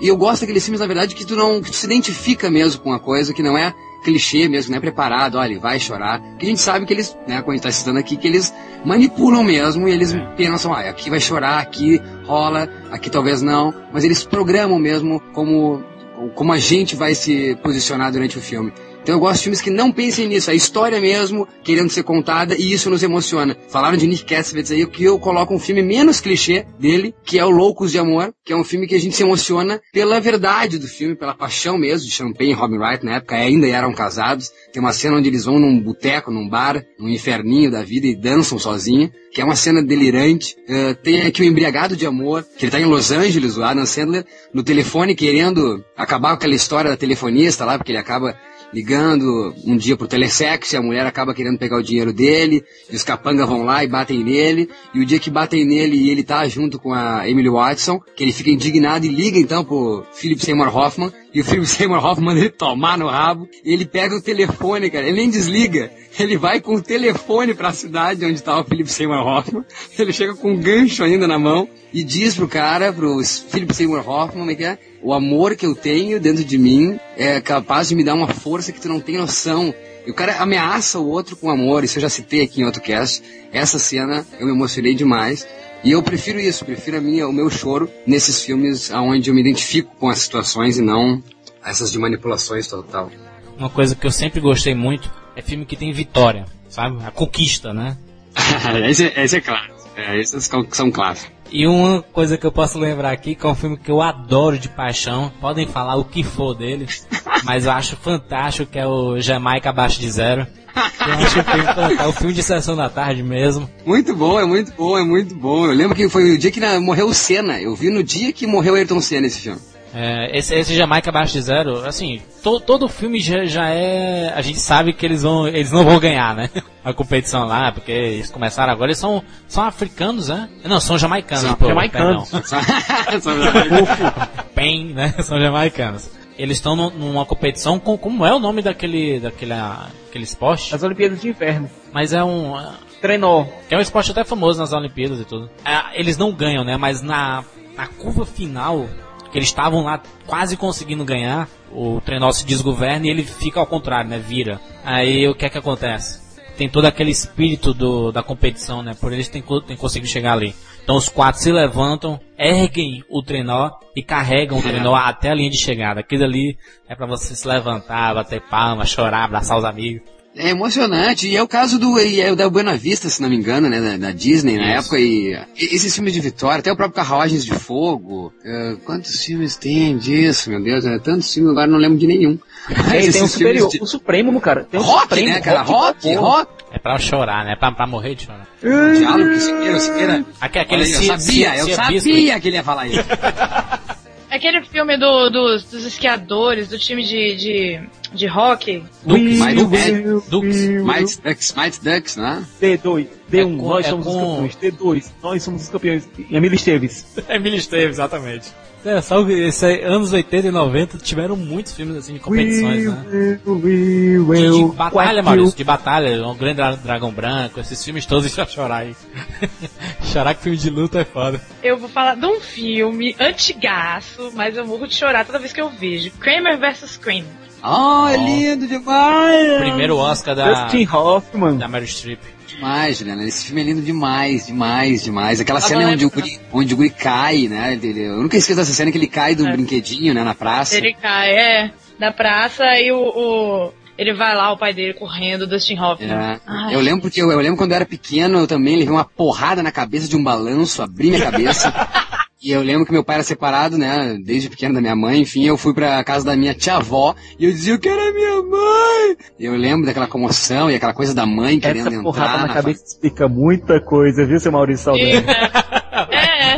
e eu gosto daqueles filmes, na verdade, que tu não que tu se identifica mesmo com uma coisa que não é clichê mesmo, não é preparado, olha, ele vai chorar. Que a gente sabe que eles, né, como a gente tá citando aqui, que eles manipulam mesmo e eles pensam, ah, aqui vai chorar, aqui rola, aqui talvez não. Mas eles programam mesmo como como a gente vai se posicionar durante o filme. Então eu gosto de filmes que não pensem nisso, a história mesmo querendo ser contada e isso nos emociona. Falaram de Nick Cassavetes aí, que eu coloco um filme menos clichê dele, que é o Loucos de Amor, que é um filme que a gente se emociona pela verdade do filme, pela paixão mesmo de Champagne e Robin Wright, na época ainda eram casados. Tem uma cena onde eles vão num boteco, num bar, num inferninho da vida e dançam sozinhos, que é uma cena delirante. Uh, tem aqui o Embriagado de Amor, que ele tá em Los Angeles, o Adam Sandler, no telefone querendo acabar com aquela história da telefonista lá, porque ele acaba ligando um dia pro telesex e a mulher acaba querendo pegar o dinheiro dele, e os capangas vão lá e batem nele, e o dia que batem nele e ele tá junto com a Emily Watson, que ele fica indignado e liga então pro Philip Seymour Hoffman, e o Philip Seymour Hoffman manda ele tomar no rabo, e ele pega o telefone, cara, ele nem desliga, ele vai com o telefone pra cidade onde tá o Philip Seymour Hoffman, ele chega com um gancho ainda na mão, e diz pro cara, pro Philip Seymour Hoffman, como é que é? O amor que eu tenho dentro de mim é capaz de me dar uma força que tu não tem noção. E o cara ameaça o outro com amor, isso eu já citei aqui em outro cast. Essa cena eu me emocionei demais. E eu prefiro isso, prefiro a minha, o meu choro nesses filmes onde eu me identifico com as situações e não essas de manipulações total. Uma coisa que eu sempre gostei muito é filme que tem vitória, sabe? A conquista, né? esse, esse é claro. É, esses são, clássicos. E uma coisa que eu posso lembrar aqui, que é um filme que eu adoro de paixão, podem falar o que for dele, mas eu acho fantástico, que é o Jamaica Abaixo de Zero. Eu acho que é o filme de sessão da tarde mesmo. Muito bom, é muito bom, é muito bom. Eu lembro que foi o dia que morreu o Senna. Eu vi no dia que morreu o Ayrton Senna esse filme. É, esse, esse Jamaica abaixo de zero, assim, to- todo filme já, já é. A gente sabe que eles vão. Eles não vão ganhar, né? A competição lá, porque eles começaram agora, eles são, são africanos, né? Não, são jamaicanos, São pô, jamaicanos. perdão. Só- PEN, né? São jamaicanos. Eles estão num- numa competição com. Como é o nome daquele. daquele, aquele esporte? As Olimpíadas de Inverno. Mas é um. Trenó. Que é um esporte até famoso nas Olimpíadas e tudo. É, eles não ganham, né? Mas na, na curva final, que eles estavam lá quase conseguindo ganhar, o trenó se desgoverna e ele fica ao contrário, né? Vira. Aí o que é que acontece? Tem todo aquele espírito do, da competição, né? Por eles tem, tem conseguido chegar ali. Então os quatro se levantam, erguem o trenó e carregam o trenó até a linha de chegada. Aquilo ali é pra você se levantar, bater palma, chorar, abraçar os amigos. É emocionante. E é o caso do, e é o da Buena Vista, se não me engano, né? Da, da Disney na Isso. época. E, e esses filmes de Vitória, até o próprio Carruagens de Fogo. eh, quantos filmes tem disso, meu Deus? É tantos filmes, agora não lembro de nenhum. É, tem o superior, de- o Supremo, cara. Tem o Rock, Supremo, né, cara? Rock, porra. rock. É pra chorar, né? Pra, pra morrer de chorar. Diálogo que Siqueira, Siqueira. Aque- Olha Aquele aí, eu sabia, eu Cia sabia que ele ia falar isso. Aquele filme do- dos, dos esquiadores, do time de, de, de é- Dukes. Mighty Ducks, Mighty Ducks, né? D2, D1, É com- nós é somos os com- campeões. D2, nós somos os campeões. E Emílio Esteves. Emílio Esteves, exatamente. É, só que esse aí, anos 80 e 90 tiveram muitos filmes assim de competições, né? We will, De, de batalha, Maurício, you. de batalha, um grande dra- dragão branco, esses filmes todos já chorar aí. chorar que filme de luta é foda. Eu vou falar de um filme antigaço, mas eu morro de chorar toda vez que eu vejo. Kramer vs. Kramer. Oh, é lindo demais! Primeiro Oscar da, Dustin Hoffman. da Meryl Streep. Demais, Juliana. Esse filme é lindo demais, demais, demais. Aquela cena na onde o, guri, onde o guri cai, né? Ele- eu nunca esqueço dessa cena que ele cai do É. brinquedinho, né? Na praça. Ele cai, é, da praça e o, o- Ele vai lá, o pai dele correndo, Dustin Hoffman. É. Ai. Eu lembro porque eu, eu lembro quando eu era pequeno, eu também levei uma porrada na cabeça de um balanço, abri minha cabeça. e eu lembro que meu pai era separado, né, desde pequeno da minha mãe, enfim, eu fui pra casa da minha tia-avó e eu dizia, eu quero a minha mãe! E eu lembro daquela comoção e aquela coisa da mãe querendo Essa entrar porrada na na cabeça explica muita coisa, viu, seu Maurício Saldanha? É,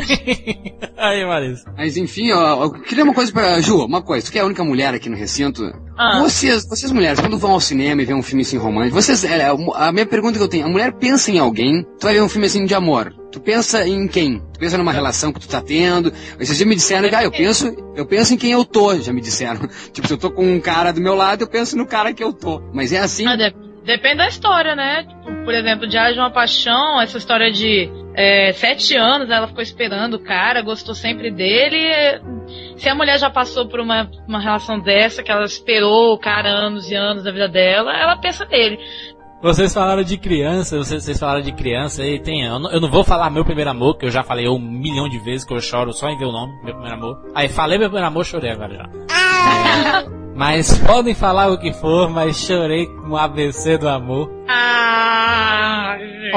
aí, Maurício. Mas enfim, ó, eu queria uma coisa pra. Ju, uma coisa, tu que é a única mulher aqui no recinto. Ah. Vocês, vocês mulheres, quando vão ao cinema e vê um filme assim romântico, vocês. é, a minha pergunta que eu tenho, a mulher pensa em alguém, tu vai ver um filme assim de amor. Tu pensa em quem? Tu pensa numa relação que tu tá tendo. Esses dias me disseram que, ah, eu penso, eu penso em quem eu tô, já me disseram. Tipo, se eu tô com um cara do meu lado, eu penso no cara que eu tô. Mas é assim. Ah, de- Depende da história, né? Tipo, por exemplo, Diário de uma Paixão, essa história de é, sete anos, ela ficou esperando o cara, gostou sempre dele. Se a mulher já passou por uma, uma relação dessa, que ela esperou o cara anos e anos da vida dela, ela pensa nele. Vocês falaram de criança, vocês, vocês falaram de criança e tem. Eu não, eu não vou falar meu primeiro amor, que eu já falei um milhão de vezes que eu choro só em ver o nome, meu primeiro amor. Aí falei meu primeiro amor, chorei agora já. É, mas podem falar o que for, mas chorei com o ABC do amor. Ah,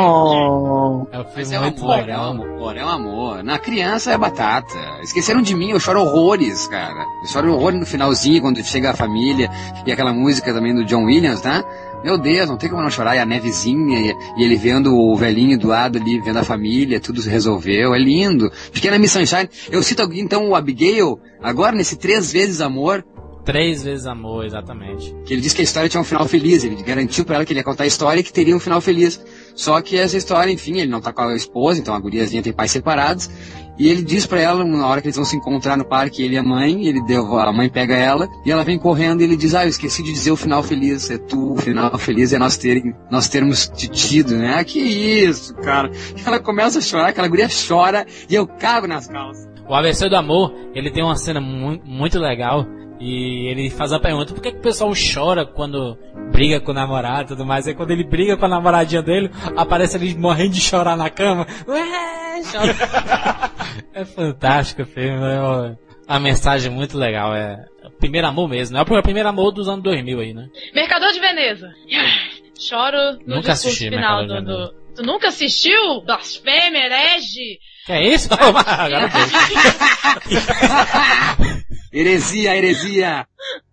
Oh. É um Mas é um amor, é um amor, é um amor. Na criança é batata. Esqueceram de mim, eu choro horrores, cara. Eu choro horrores no finalzinho, quando chega a família, e aquela música também do John Williams, tá? Meu Deus, não tem como não chorar, e a nevezinha, e, e ele vendo o velhinho do lado ali, vendo a família, tudo se resolveu, é lindo. Pequena Miss Sunshine, eu cito aqui então o Abigail, agora nesse Três Vezes Amor, Três vezes amor, exatamente. que ele disse que a história tinha um final feliz, ele garantiu pra ela que ele ia contar a história e que teria um final feliz. Só que essa história, enfim, ele não tá com a esposa, então a guriazinha tem pais separados, e ele diz pra ela, na hora que eles vão se encontrar no parque, ele e a mãe, ele deu, a mãe pega ela, e ela vem correndo e ele diz, ah, eu esqueci de dizer o final feliz, é tu, o final feliz é nós, terem, nós termos te tido, né? Ah, que isso, cara. Ela começa a chorar, aquela guria chora, e eu cago nas calças. O ABC do Amor, ele tem uma cena mu muito legal e ele faz uma pergunta, por que, que o pessoal chora quando briga com o namorado e tudo mais? Aí quando ele briga com a namoradinha dele, aparece ele morrendo de chorar na cama. Ué, chora. é fantástico o filme, é uma, uma mensagem muito legal, é o primeiro amor mesmo, é o primeiro amor dos anos 2000 aí, né? Mercador de Veneza. Choro no Nunca assisti final Mercador do, do- Tu nunca assistiu? Blasfêmia, herege? Que é isso? Agora. Heresia, heresia!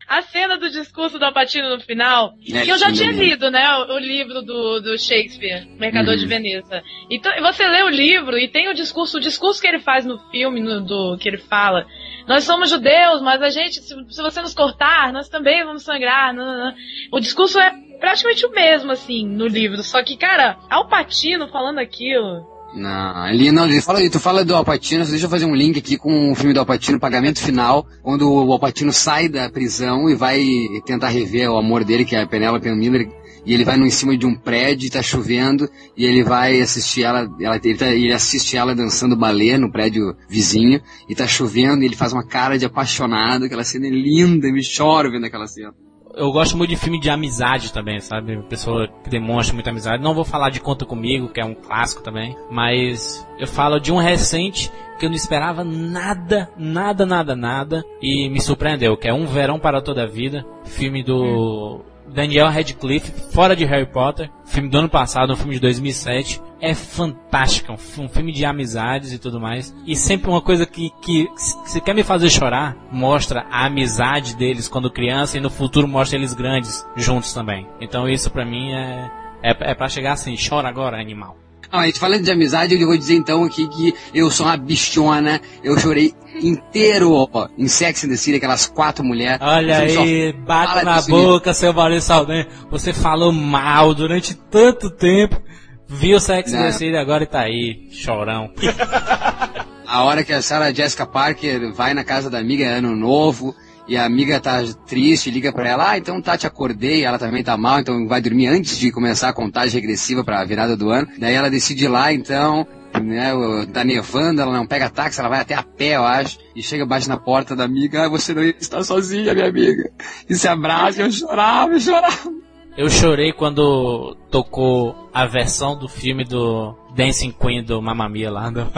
A cena do discurso do Alpatino no final, É, que eu já tinha lido, né, o, o livro do, do Shakespeare, Mercador Uhum. de Veneza. Então, você lê o livro e tem o discurso, o discurso que ele faz no filme, no, do que ele fala. Nós somos judeus, mas a gente, se, se você nos cortar, nós também vamos sangrar. nananã. O discurso é praticamente o mesmo, assim, no livro. Só que, cara, Alpatino falando aquilo. Não, ele não, ele fala, tu fala do Alpatino, deixa eu fazer um link aqui com o filme do Alpatino, Pagamento Final, quando o Alpatino sai da prisão e vai tentar rever o amor dele, que é a Penelope Miller, e ele vai no, em cima de um prédio, tá chovendo, e ele vai assistir ela, ela ele, tá- ele assiste ela dançando balé no prédio vizinho, e tá chovendo, e ele faz uma cara de apaixonado, aquela cena é linda, me choro vendo aquela cena. Eu gosto muito de filme de amizade também, sabe? Pessoa que demonstra muita amizade. Não vou falar de Conta Comigo, que é um clássico também. Mas eu falo de um recente que eu não esperava nada, nada, nada, nada. E me surpreendeu, que é Um Verão para Toda a Vida. Filme do Daniel Radcliffe, fora de Harry Potter. Filme do ano passado, um filme de 2007. É fantástico, um fi- um filme de amizades e tudo mais. E sempre uma coisa que, que se quer me fazer chorar, mostra a amizade deles quando criança e no futuro mostra eles grandes juntos também. Então isso pra mim é, é, é pra chegar assim, chora agora, animal. Ah, a gente falando de amizade, eu vou dizer então aqui que eu sou uma bichona, eu chorei inteiro ó, em Sex and the City, aquelas quatro mulheres. Olha aí, bate fala na boca, seu Maurício Saldanha. Você falou mal durante tanto tempo. Viu Sex and the City agora e tá aí, chorão. A hora que a Sarah Jessica Parker vai na casa da amiga, é ano novo, e a amiga tá triste, liga pra ela, ah, então tá, te acordei, ela também tá mal, então vai dormir antes de começar a contagem regressiva pra virada do ano. Daí ela decide ir lá, então, né, tá nevando, ela não pega táxi, ela vai até a pé, eu acho, e chega, bate na porta da amiga, ah, você não está sozinha, minha amiga. E se abraça, eu chorava, eu chorava. Eu chorei quando tocou a versão do filme do Dancing Queen do Mamma Mia lá. Do...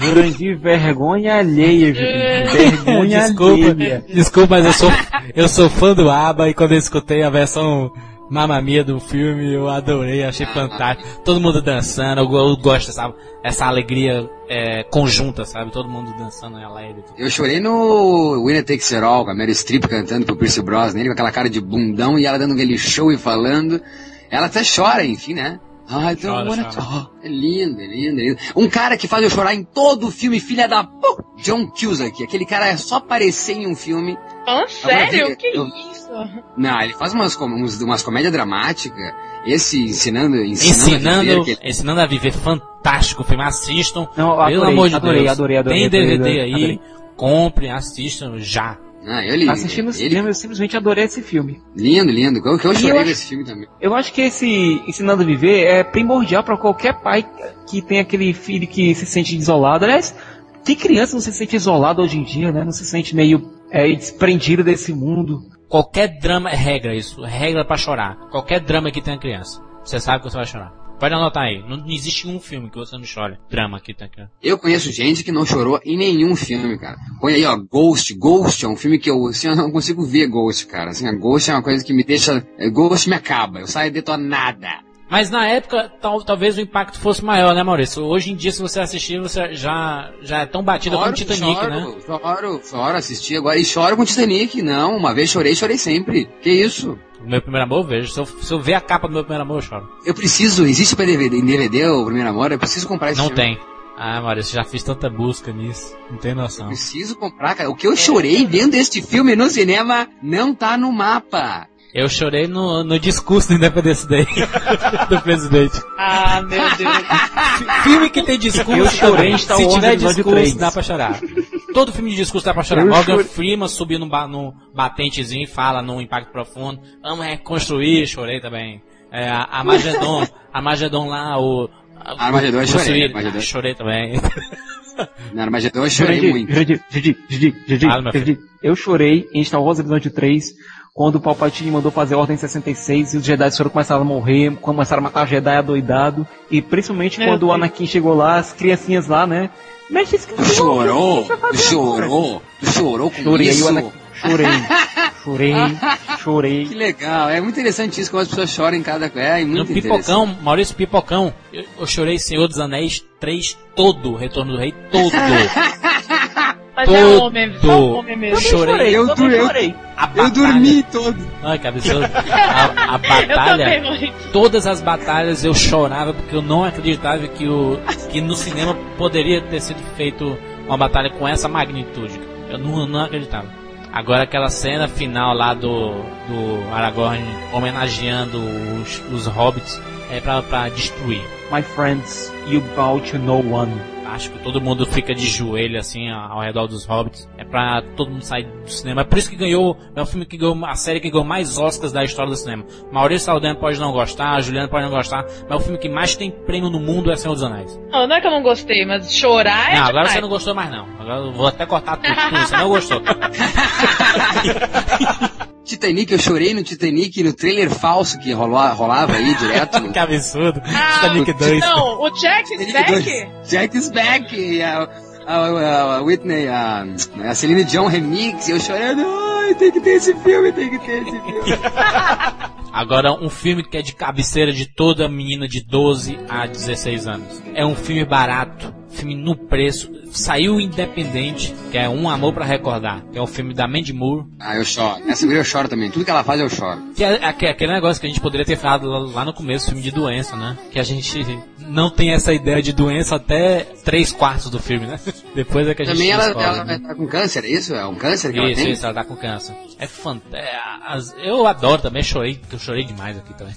Jurandir, vergonha alheia, Jurandir. Vergonha desculpa, alheia. desculpa, mas eu sou, eu sou fã do ABBA e quando eu escutei a versão Mamma Mia do filme, eu adorei, achei fantástico. Todo mundo dançando, eu, eu gosto dessa essa alegria é, conjunta, sabe? Todo mundo dançando alegre. Eu chorei no Winner Takes It All, com a Meryl Streep cantando pro Pierce Brosnan, ele com aquela cara de bundão e ela dando aquele show e falando. Ela até chora, enfim, né? I don't Chora, wanna chora. talk. É lindo, é lindo, é lindo. Um cara que faz eu chorar em todo o filme, filha da... John Cusack. Aquele cara é só aparecer em um filme. Falando sério? Que eu- isso? Não, ele faz umas, com- uns- umas comédias dramáticas. Esse ensinando... Ensinando, Ensinando, a viver, que- ensinando a viver, fantástico o filme, assistam. Não, Pelo adorei, amor de adorei, Deus. adorei, adorei, Tem adorei, DVD adorei, aí, adorei. compre, assistam já. Ah, eu li. Assistindo o ele, eu simplesmente adorei esse filme. Lindo, lindo. Eu, eu chorei eu acho- nesse filme também. Eu acho que esse Ensinando a Viver é primordial para qualquer pai que tem aquele filho que se sente isolado. Aliás, que criança não se sente isolado hoje em dia, né? Não se sente meio é, desprendido desse mundo. Qualquer drama é regra isso, regra pra chorar. Qualquer drama que tenha criança, você sabe que você vai chorar. Pode anotar aí, não, não existe um filme que você não chore. Drama que tem criança. Eu conheço gente que não chorou em nenhum filme, cara. Põe aí, ó, Ghost. Ghost é um filme que eu, assim, eu não consigo ver Ghost, cara. Assim, a Ghost é uma coisa que me deixa... é, Ghost me acaba. Eu saio detonada. Mas na época, tal, talvez o impacto fosse maior, né, Maurício? Hoje em dia, se você assistir, você já, já é tão batida como Titanic, choro, né? Choro, choro, assisti agora. E choro com Titanic. Não, uma vez chorei, chorei sempre. Que isso? O meu primeiro amor, eu vejo. Se eu, se eu ver a capa do meu primeiro amor, eu choro. Eu preciso, existe pra DVD, em DVD o Primeiro Amor? Eu preciso comprar esse Não filme. tem. Ah, Maurício, já fiz tanta busca nisso. Não tem noção. Preciso comprar, cara. O que eu chorei vendo este filme no cinema não tá no mapa. Eu chorei no, no discurso do Independence Day do presidente. Ah, meu Deus. Fi- Filme que tem discurso. Eu chorei também. em Star Se tiver discurso, 3. dá pra chorar. Todo filme de discurso dá pra chorar. Eu Morgan chorei- Freeman subiu num, ba num batentezinho e fala num impacto profundo. Vamos reconstruir, chorei também. É, a a Magedon, a Magedon lá, o. a- Armagedon eu chorei, Armagedon. Ah, chorei também. Na Armagedon eu chorei muito. Jurandir, Fala, meu filho. Jurandir. Eu chorei em Star Wars Episódio 3, quando o Palpatine mandou fazer a Ordem 66 e os Jedi foram começaram a morrer, começaram a matar Jedi adoidado, e principalmente Meu quando o. Anakin chegou lá, as criancinhas lá, né? Mexe esse chorou? Tu chorou? Tu chorou com Chorei, aí isso? o Anakin, chorei, chorei, chorei. Que legal, é muito interessante isso, como as pessoas choram em cada... É, No muito Pipocão, Maurício Pipocão, eu, eu chorei Senhor dos Anéis 3 todo, Retorno do Rei todo. Mas é homem, só homem mesmo. Chorei. Eu, também du- eu, chorei. A eu dormi todo. Ai, que absurdo. A, a Eu batalha. também. Todas as batalhas eu chorava porque eu não acreditava que, o, que no cinema poderia ter sido feito uma batalha com essa magnitude. Eu não, não acreditava. Agora aquela cena final lá do, do Aragorn homenageando os, os hobbits é pra, pra destruir. My friends, you bow to no one. Acho que todo mundo fica de joelho assim ao redor dos hobbits. É pra todo mundo sair do cinema. É por isso que ganhou. É o filme que ganhou a série que ganhou mais Oscars da história do cinema. Maurício Saldanha pode não gostar, Juliana pode não gostar, mas o filme que mais tem prêmio no mundo é Senhor dos Anéis. Não, não é que eu não gostei, mas chorar é não, agora demais. você não gostou mais não. Agora eu vou até cortar tudo, tudo você não gostou. Titanic, eu chorei no Titanic, no trailer falso que rolou, rolava aí direto. que absurdo. Ah, Titanic 2. Não, o Jack Beck. dois. Jack is back! E a, a, a- a Whitney, a, a Celine Dion remix, e eu chorando, ai, tem que ter esse filme, tem que ter esse filme. Agora, um filme que é de cabeceira de toda menina de 12 a 16 anos. É um filme barato, filme no preço, saiu independente, que é Um Amor pra Recordar, que é um filme da Mandy Moore, Ah, eu choro. Essa mulher eu choro também. Tudo que ela faz eu choro. que é, é aque- aquele negócio que a gente poderia ter falado lá, no começo, filme de doença, né? Que a gente não tem essa ideia de doença até três quartos do filme, né? Depois é que a gente Também ela, descobre, ela né? tá com câncer, é isso? É um câncer que ela Isso, tem? isso, ela tá com câncer. É fantástico. eu adoro também, chorei, eu chorei demais aqui também.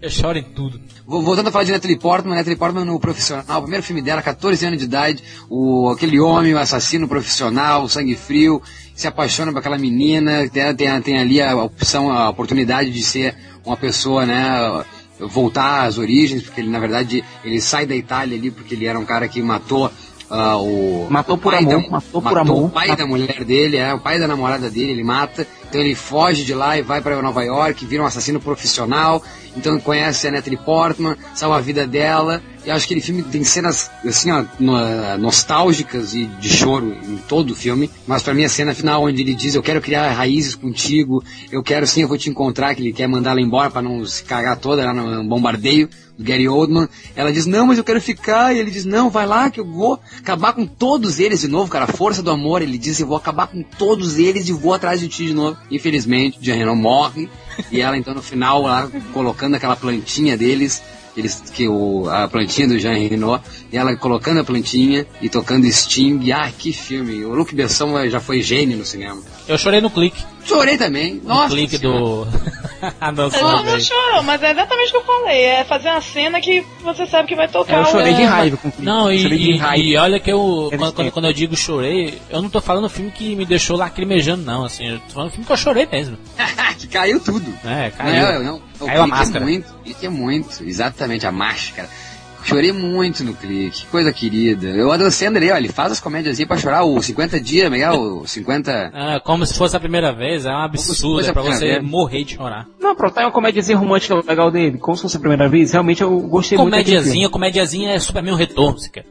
Eu choro em tudo. Vo- Voltando a falar de Natalie Portman, Natalie Portman no profissional, o primeiro filme dela, 14 anos de idade, o, aquele homem, o assassino profissional, o sangue frio, se apaixona por aquela menina, tem, tem, tem ali a opção, a oportunidade de ser uma pessoa, né, voltar às origens, porque ele, na verdade, ele sai da Itália ali, porque ele era um cara que matou ah, o... Matou o por pai amor, da- matou por matou amor. o pai da mulher dele, é, o pai da namorada dele, ele mata. Então ele foge de lá e vai para Nova York, vira um assassino profissional. Então conhece a Natalie Portman, salva a vida dela. E acho que aquele filme tem cenas assim, ó, no- nostálgicas e de choro em todo o filme. Mas para mim a cena final onde ele diz: "Eu quero criar raízes contigo, eu quero sim, eu vou te encontrar", que ele quer mandar ela embora para não se cagar toda lá no bombardeio do Gary Oldman. Ela diz, não, mas eu quero ficar. E ele diz, não, vai lá que eu vou acabar com todos eles de novo, cara. A força do amor. Ele diz, eu vou acabar com todos eles e vou atrás de ti de novo. Infelizmente, Jean Reno morre. E ela, então, no final, lá, colocando aquela plantinha deles, eles, que o, a plantinha do Jean Reno, e ela colocando a plantinha e tocando Sting. Ah, que filme. O Luke Besson já foi gênio no cinema. Eu chorei no clique. Chorei também. No Nossa. clique Senhora. do. a dança Não, não bem. chorou, mas é exatamente o que eu falei. É fazer uma cena que você sabe que vai tocar Eu chorei o... de raiva com o filme. Não, e, e- raiva. e olha que eu, quando, quando, quando eu digo chorei, eu não tô falando filme que me deixou lacrimejando, não, assim, eu tô falando filme que eu chorei mesmo. que caiu tudo. É, Não, caiu. eu- não, o Caiu a clique máscara. É muito, clique é muito, exatamente, a máscara. Chorei muito no clique, que coisa querida. Eu Adam Sandler, ó, ele faz as comédias pra chorar, o 50 dias, Miguel, o 50... É, como se fosse a primeira vez, é um absurdo, é pra você vez. morrer de chorar. Não, pronto, tá aí uma comédiazinha romântica legal dele, como se fosse a primeira vez. Realmente eu gostei muito daquele Comédiazinha, comédiazinha é Superman o Retorno, se quer.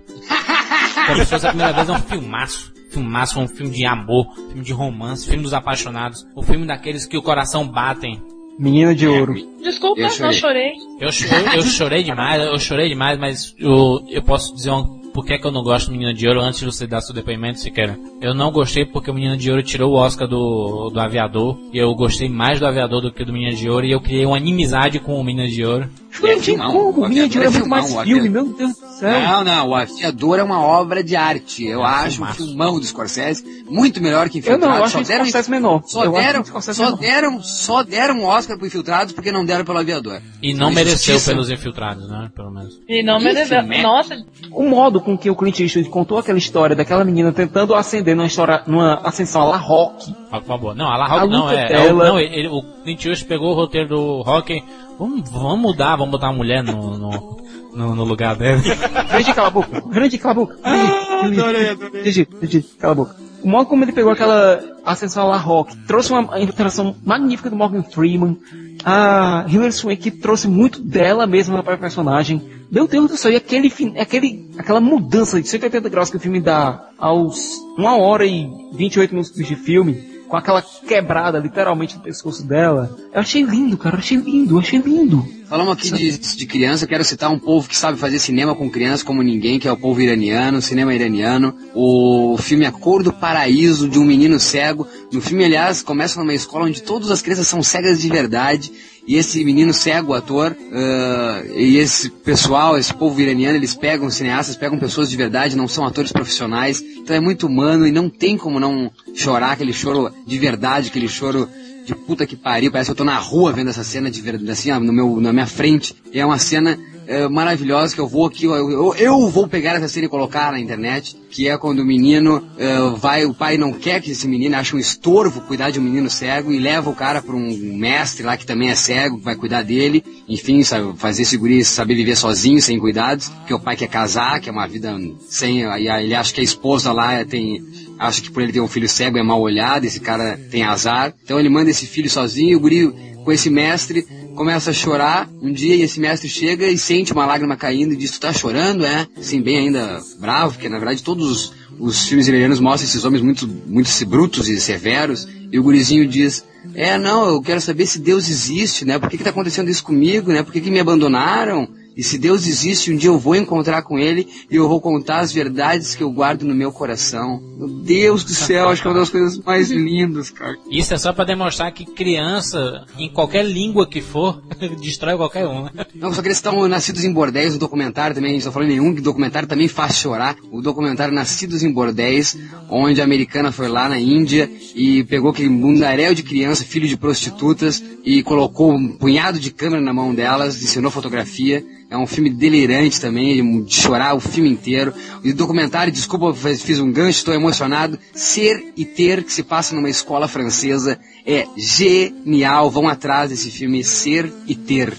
Como se fosse a primeira vez, é um filmaço. Filmaço, um filme de amor, filme de romance, filme dos apaixonados, o filme daqueles que o coração batem. Menina de ouro. Desculpa, Eu não chorei. chorei. Eu, eu, eu chorei demais, eu chorei demais, mas eu, eu posso dizer um, por que, que eu não gosto do Menina de Ouro antes de você dar seu depoimento, Siqueira. Eu não gostei porque o Menina de Ouro tirou o Oscar do, do Aviador, e eu gostei mais do Aviador do que do Menina de Ouro, e eu criei uma inimizade com o Menina de Ouro. Chorei de filmão, como? o Menina de ouro é muito aviador é mais filme, aviador. meu Deus do céu. Não, não, o Afiador é uma obra de arte, eu É acho, um filmão do Scorsese, muito melhor que Eu Infiltrados. não, eu acho só que deram, Scorsese menor. só eu deram, só menor. deram, só deram um Oscar pro Infiltrados porque não deram pelo Aviador. E não mereceu pelos infiltrados, né? Pelo menos. E não mereceu. filme. Nossa, O modo com que o Clint Eastwood contou aquela história daquela menina tentando ascender numa história, numa ascensão à La Rock. Por favor. Não, a La Rock A não, é. é não, ele, o Clint Eastwood pegou o roteiro do Rock. Vamos, vamos mudar, vamos botar uma mulher no, no, no, no lugar dela. Grande cala a boca, grande cala a boca. adorei, adorei. Gigi, Gigi, cala a boca. O modo como ele pegou aquela ascensão à La Rock, trouxe uma interação magnífica do Morgan Freeman, a Hilary Swank trouxe muito dela mesma para o personagem. Meu Deus do céu, e aquele, aquele, aquela mudança de 180 graus que o filme dá aos 1 hora e 28 minutos de filme, com aquela quebrada literalmente no pescoço dela. Eu achei lindo, cara, eu achei lindo, eu achei lindo. Falamos aqui de, de criança, quero citar um povo que sabe fazer cinema com criança como ninguém, que é o povo iraniano, cinema iraniano. O filme A Cor do Paraíso, de um menino cego. No filme, aliás, começa numa escola onde todas as crianças são cegas de verdade. E esse menino cego, ator, uh, e esse pessoal, esse povo iraniano, eles pegam cineastas, pegam pessoas de verdade, não são atores profissionais. Então é muito humano e não tem como não chorar aquele choro de verdade, aquele choro de puta que pariu, parece que eu tô na rua vendo essa cena de verdade, assim, ó, no meu, na minha frente. E é uma cena é, maravilhosa que eu vou aqui, eu, eu, vou pegar essa cena e colocar na internet, que é quando o menino é, vai, o pai não quer que esse menino ache um estorvo cuidar de um menino cego e leva o cara para um mestre lá que também é cego, que vai cuidar dele, enfim, sabe, fazer esse guri saber viver sozinho, sem cuidados, que o pai quer casar, que é uma vida sem, aí ele acha que a esposa lá tem, acha que por ele ter um filho cego é mal olhado, esse cara tem azar, então ele manda esse filho sozinho e o guri com esse mestre começa a chorar um dia e esse mestre chega e sente uma lágrima caindo e diz, tu tá chorando, é? Assim, bem ainda bravo, porque na verdade todos os, os filmes iranianos mostram esses homens muito, muito brutos e severos, e o gurizinho diz, é, não, eu quero saber se Deus existe, né? Por que que tá acontecendo isso comigo, né? Por que que me abandonaram? E se Deus existe, um dia eu vou encontrar com Ele e eu vou contar as verdades que eu guardo no meu coração. Meu Deus do céu, acho que é uma das coisas mais lindas, cara. Isso é só para demonstrar que criança, em qualquer língua que for, destrói qualquer um. Não, só que eles estão nascidos em bordéis, o documentário também, a gente não falou nenhum, que o documentário também faz chorar. O documentário Nascidos em Bordéis, onde a americana foi lá na Índia e pegou aquele mundaréu de criança, filho de prostitutas, e colocou um punhado de câmera na mão delas, ensinou fotografia. É um filme delirante também, de chorar o filme inteiro. E o documentário, desculpa, fiz um gancho, estou emocionado. Ser e Ter, que se passa numa escola francesa, é genial. Vão atrás desse filme Ser e Ter.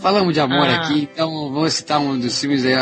Falamos de amor ah. aqui, então vamos citar um dos filmes, é,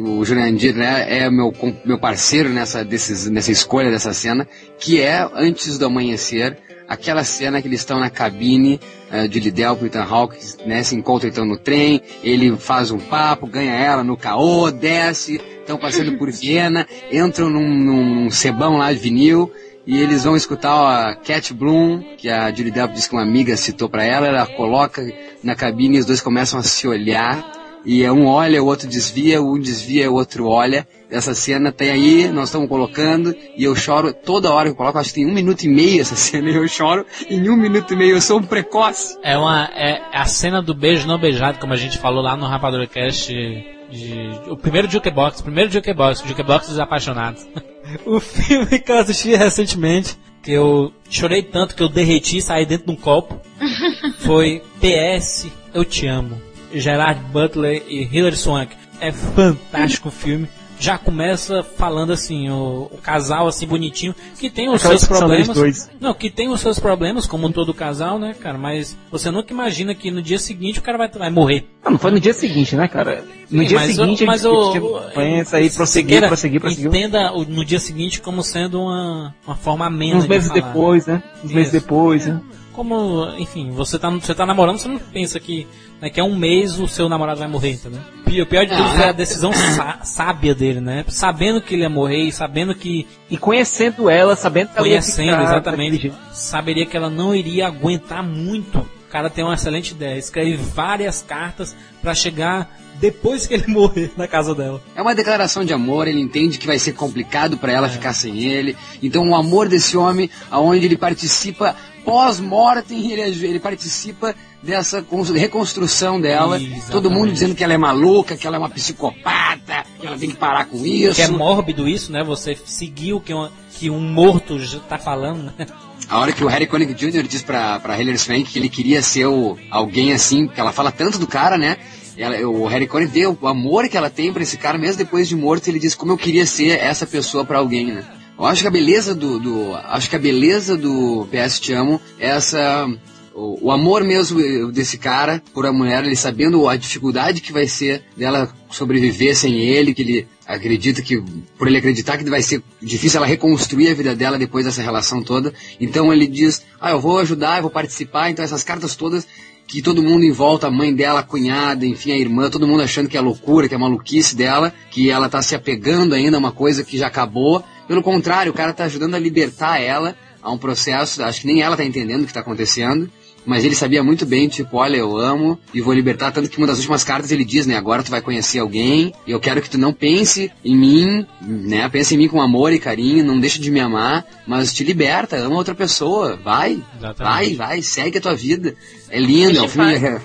o Jurandir, né, é meu, meu parceiro nessa, desses, nessa escolha dessa cena, que é Antes do Amanhecer, aquela cena que eles estão na cabine uh, de Lidel pro Ethan Hawke, né, se encontram então no trem, ele faz um papo, ganha ela no caô, desce, estão passando por Viena, entram num, num cebão lá de vinil, e eles vão escutar a Cat Bloom, que a Julie Delp disse que uma amiga citou para ela, ela coloca na cabine e os dois começam a se olhar, e um olha, o outro desvia, um desvia, o outro olha. Essa cena tem aí, nós estamos colocando, e eu choro toda hora que eu coloco, acho que tem um minuto e meio essa cena, e eu choro em um minuto e meio, eu sou um precoce. É uma, é a cena do beijo não beijado, como a gente falou lá no Rapadura Cast, de, o primeiro Jukebox, o primeiro Jukebox, Jukebox dos Apaixonados. o filme que eu assisti recentemente, que eu chorei tanto que eu derreti e saí dentro de um copo, foi PS Eu Te Amo. Gerard Butler e Hilary Swank. É fantástico o filme. Já começa falando assim, o, o casal assim bonitinho, que tem os Aquela seus problemas. Não, que tem os seus problemas, como todo casal, né, cara? Mas você nunca imagina que no dia seguinte o cara vai, vai morrer. Não, não foi no dia seguinte, né, cara? No Sim, dia mas seguinte o, mas a gente pensa aí, prosseguir, prosseguir, prosseguir. Entenda no dia seguinte como sendo uma, uma forma amena Uns meses de depois, né? Uns Isso. meses depois, né? Como, enfim, você tá, você tá namorando, você não pensa que daqui a um mês o seu namorado vai morrer, entendeu? O pior de tudo foi a decisão sábia dele, né? Sabendo que ele ia morrer e sabendo que. E conhecendo ela, sabendo que conhecendo, ela ia exatamente. Saberia que ela não iria aguentar muito. O cara tem uma excelente ideia. Escreve várias cartas para chegar depois que ele morrer na casa dela. É uma declaração de amor, ele entende que vai ser complicado para ela é. ficar sem ele. Então o amor desse homem, aonde ele participa pós-mortem, ele, ele participa dessa reconstrução dela. Exatamente. Todo mundo dizendo que ela é maluca, que ela é uma psicopata, que ela tem que parar com isso. Que é mórbido isso, né? Você seguir o que, uma, que um morto está falando, né? A hora que o Harry Connick Jr. diz pra, pra Hilary Swank que ele queria ser o, alguém assim, que ela fala tanto do cara, né? Ela, o Harry Connick vê o amor que ela tem para esse cara, mesmo depois de morto, ele diz como eu queria ser essa pessoa para alguém, né? Eu acho que a beleza do, do, acho que a beleza do PS Te Amo é essa o, o, amor mesmo desse cara por a mulher, ele sabendo a dificuldade que vai ser dela sobreviver sem ele, que ele acredita que, por ele acreditar que vai ser difícil ela reconstruir a vida dela depois dessa relação toda. Então ele diz, ah, eu vou ajudar, eu vou participar, então essas cartas todas que todo mundo em volta, a mãe dela, a cunhada, enfim, a irmã, todo mundo achando que é loucura, que é maluquice dela, que ela tá se apegando ainda a uma coisa que já acabou. Pelo contrário, o cara tá ajudando a libertar ela a um processo, acho que nem ela tá entendendo o que tá acontecendo. mas ele sabia muito bem, tipo, olha, eu amo e vou libertar. Tanto que uma das últimas cartas ele diz, né, agora tu vai conhecer alguém e eu quero que tu não pense em mim, né, pense em mim com amor e carinho, não deixe de me amar, mas te liberta, ama outra pessoa, vai, Exatamente. vai, vai, segue a tua vida. É lindo, é um filme... É,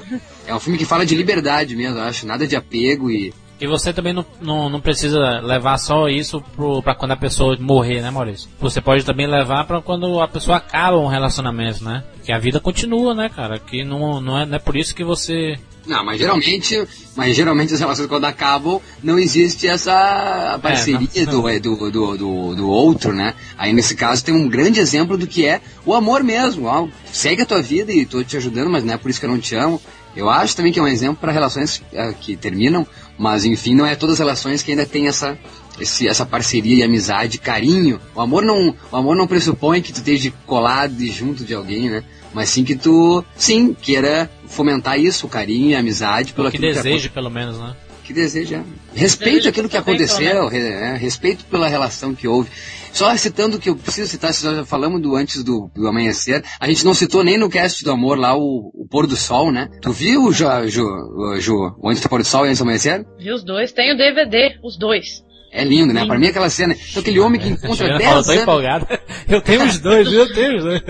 é um filme que fala de liberdade mesmo, eu acho, nada de apego e E você também não, não, não precisa levar só isso pro, pra quando a pessoa morrer, né, Maurício? Você pode também levar pra quando a pessoa acaba um relacionamento, né? Que a vida continua, né, cara? Que não, não, é, não é por isso que você. Não, mas geralmente, mas geralmente as relações quando acabam, não existe essa parceria É, do, é, do, do, do, do outro, né? Aí nesse caso tem um grande exemplo do que é o amor mesmo. Ó, segue a tua vida e tô te ajudando, mas não é por isso que eu não te amo. Eu acho também que é um exemplo para relações eh, que terminam, mas enfim, não é todas as relações que ainda tem essa esse- essa parceria e amizade, carinho. O amor não, o amor não pressupõe que tu esteja colado e junto de alguém, né? Mas sim que tu, sim, queira fomentar isso, o carinho e a amizade pelo que deseje, pelo menos, né? Que deseja. Respeito aquilo que aconteceu, re- é, respeito pela relação que houve. Só citando o que eu preciso citar, se nós já falamos do antes do, do amanhecer, a gente não citou nem no cast do amor lá o, o pôr do sol, né? Tu viu, Jo, Jo, o- Jo, o antes do pôr do sol e antes do amanhecer? Vi os dois. Tem o DVD, os dois. É lindo, né? Lindo. Pra mim aquela cena. Então aquele homem que encontra Juliana 10 falou, tô anos. empolgado. Eu tenho os dois, eu tenho os dois.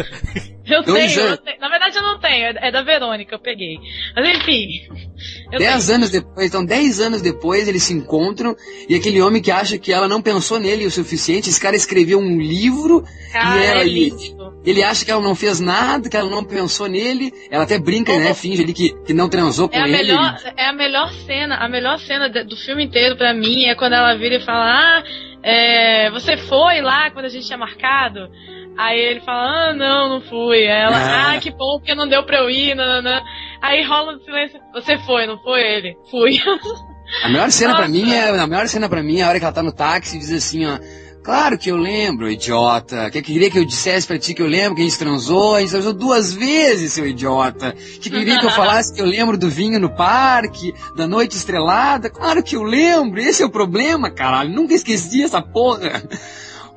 Eu tenho, eu anos. tenho. Na verdade eu não tenho, é é da Verônica, eu peguei. Mas enfim. Eu 10 tenho. anos depois, então 10 anos depois eles se encontram e aquele homem que acha que ela não pensou nele o suficiente, esse cara escreveu um livro Cara, e ela, é e- lindo. ele acha que ela não fez nada, que ela não pensou nele, ela até brinca, né, finge ali que, que não transou com É a, ele. melhor, é a melhor cena, a melhor cena do filme inteiro pra mim é quando ela vira e fala, ah, é, você foi lá quando a gente tinha marcado? Aí ele fala, ah, não, não fui. Aí ela, Ah. ah, que bom, porque não deu pra eu ir, nananã. Aí rola um silêncio, você foi, não foi ele? Fui. A melhor cena pra Nossa. mim é, a melhor cena para mim é a hora que ela tá no táxi e diz assim, ó, Claro que eu lembro, idiota. Que queria que eu dissesse pra ti que eu lembro que a gente transou, a gente transou duas vezes, seu idiota. Que queria que eu falasse que eu lembro do vinho no parque, da noite estrelada. Claro que eu lembro, esse é o problema, caralho. Nunca esqueci essa porra.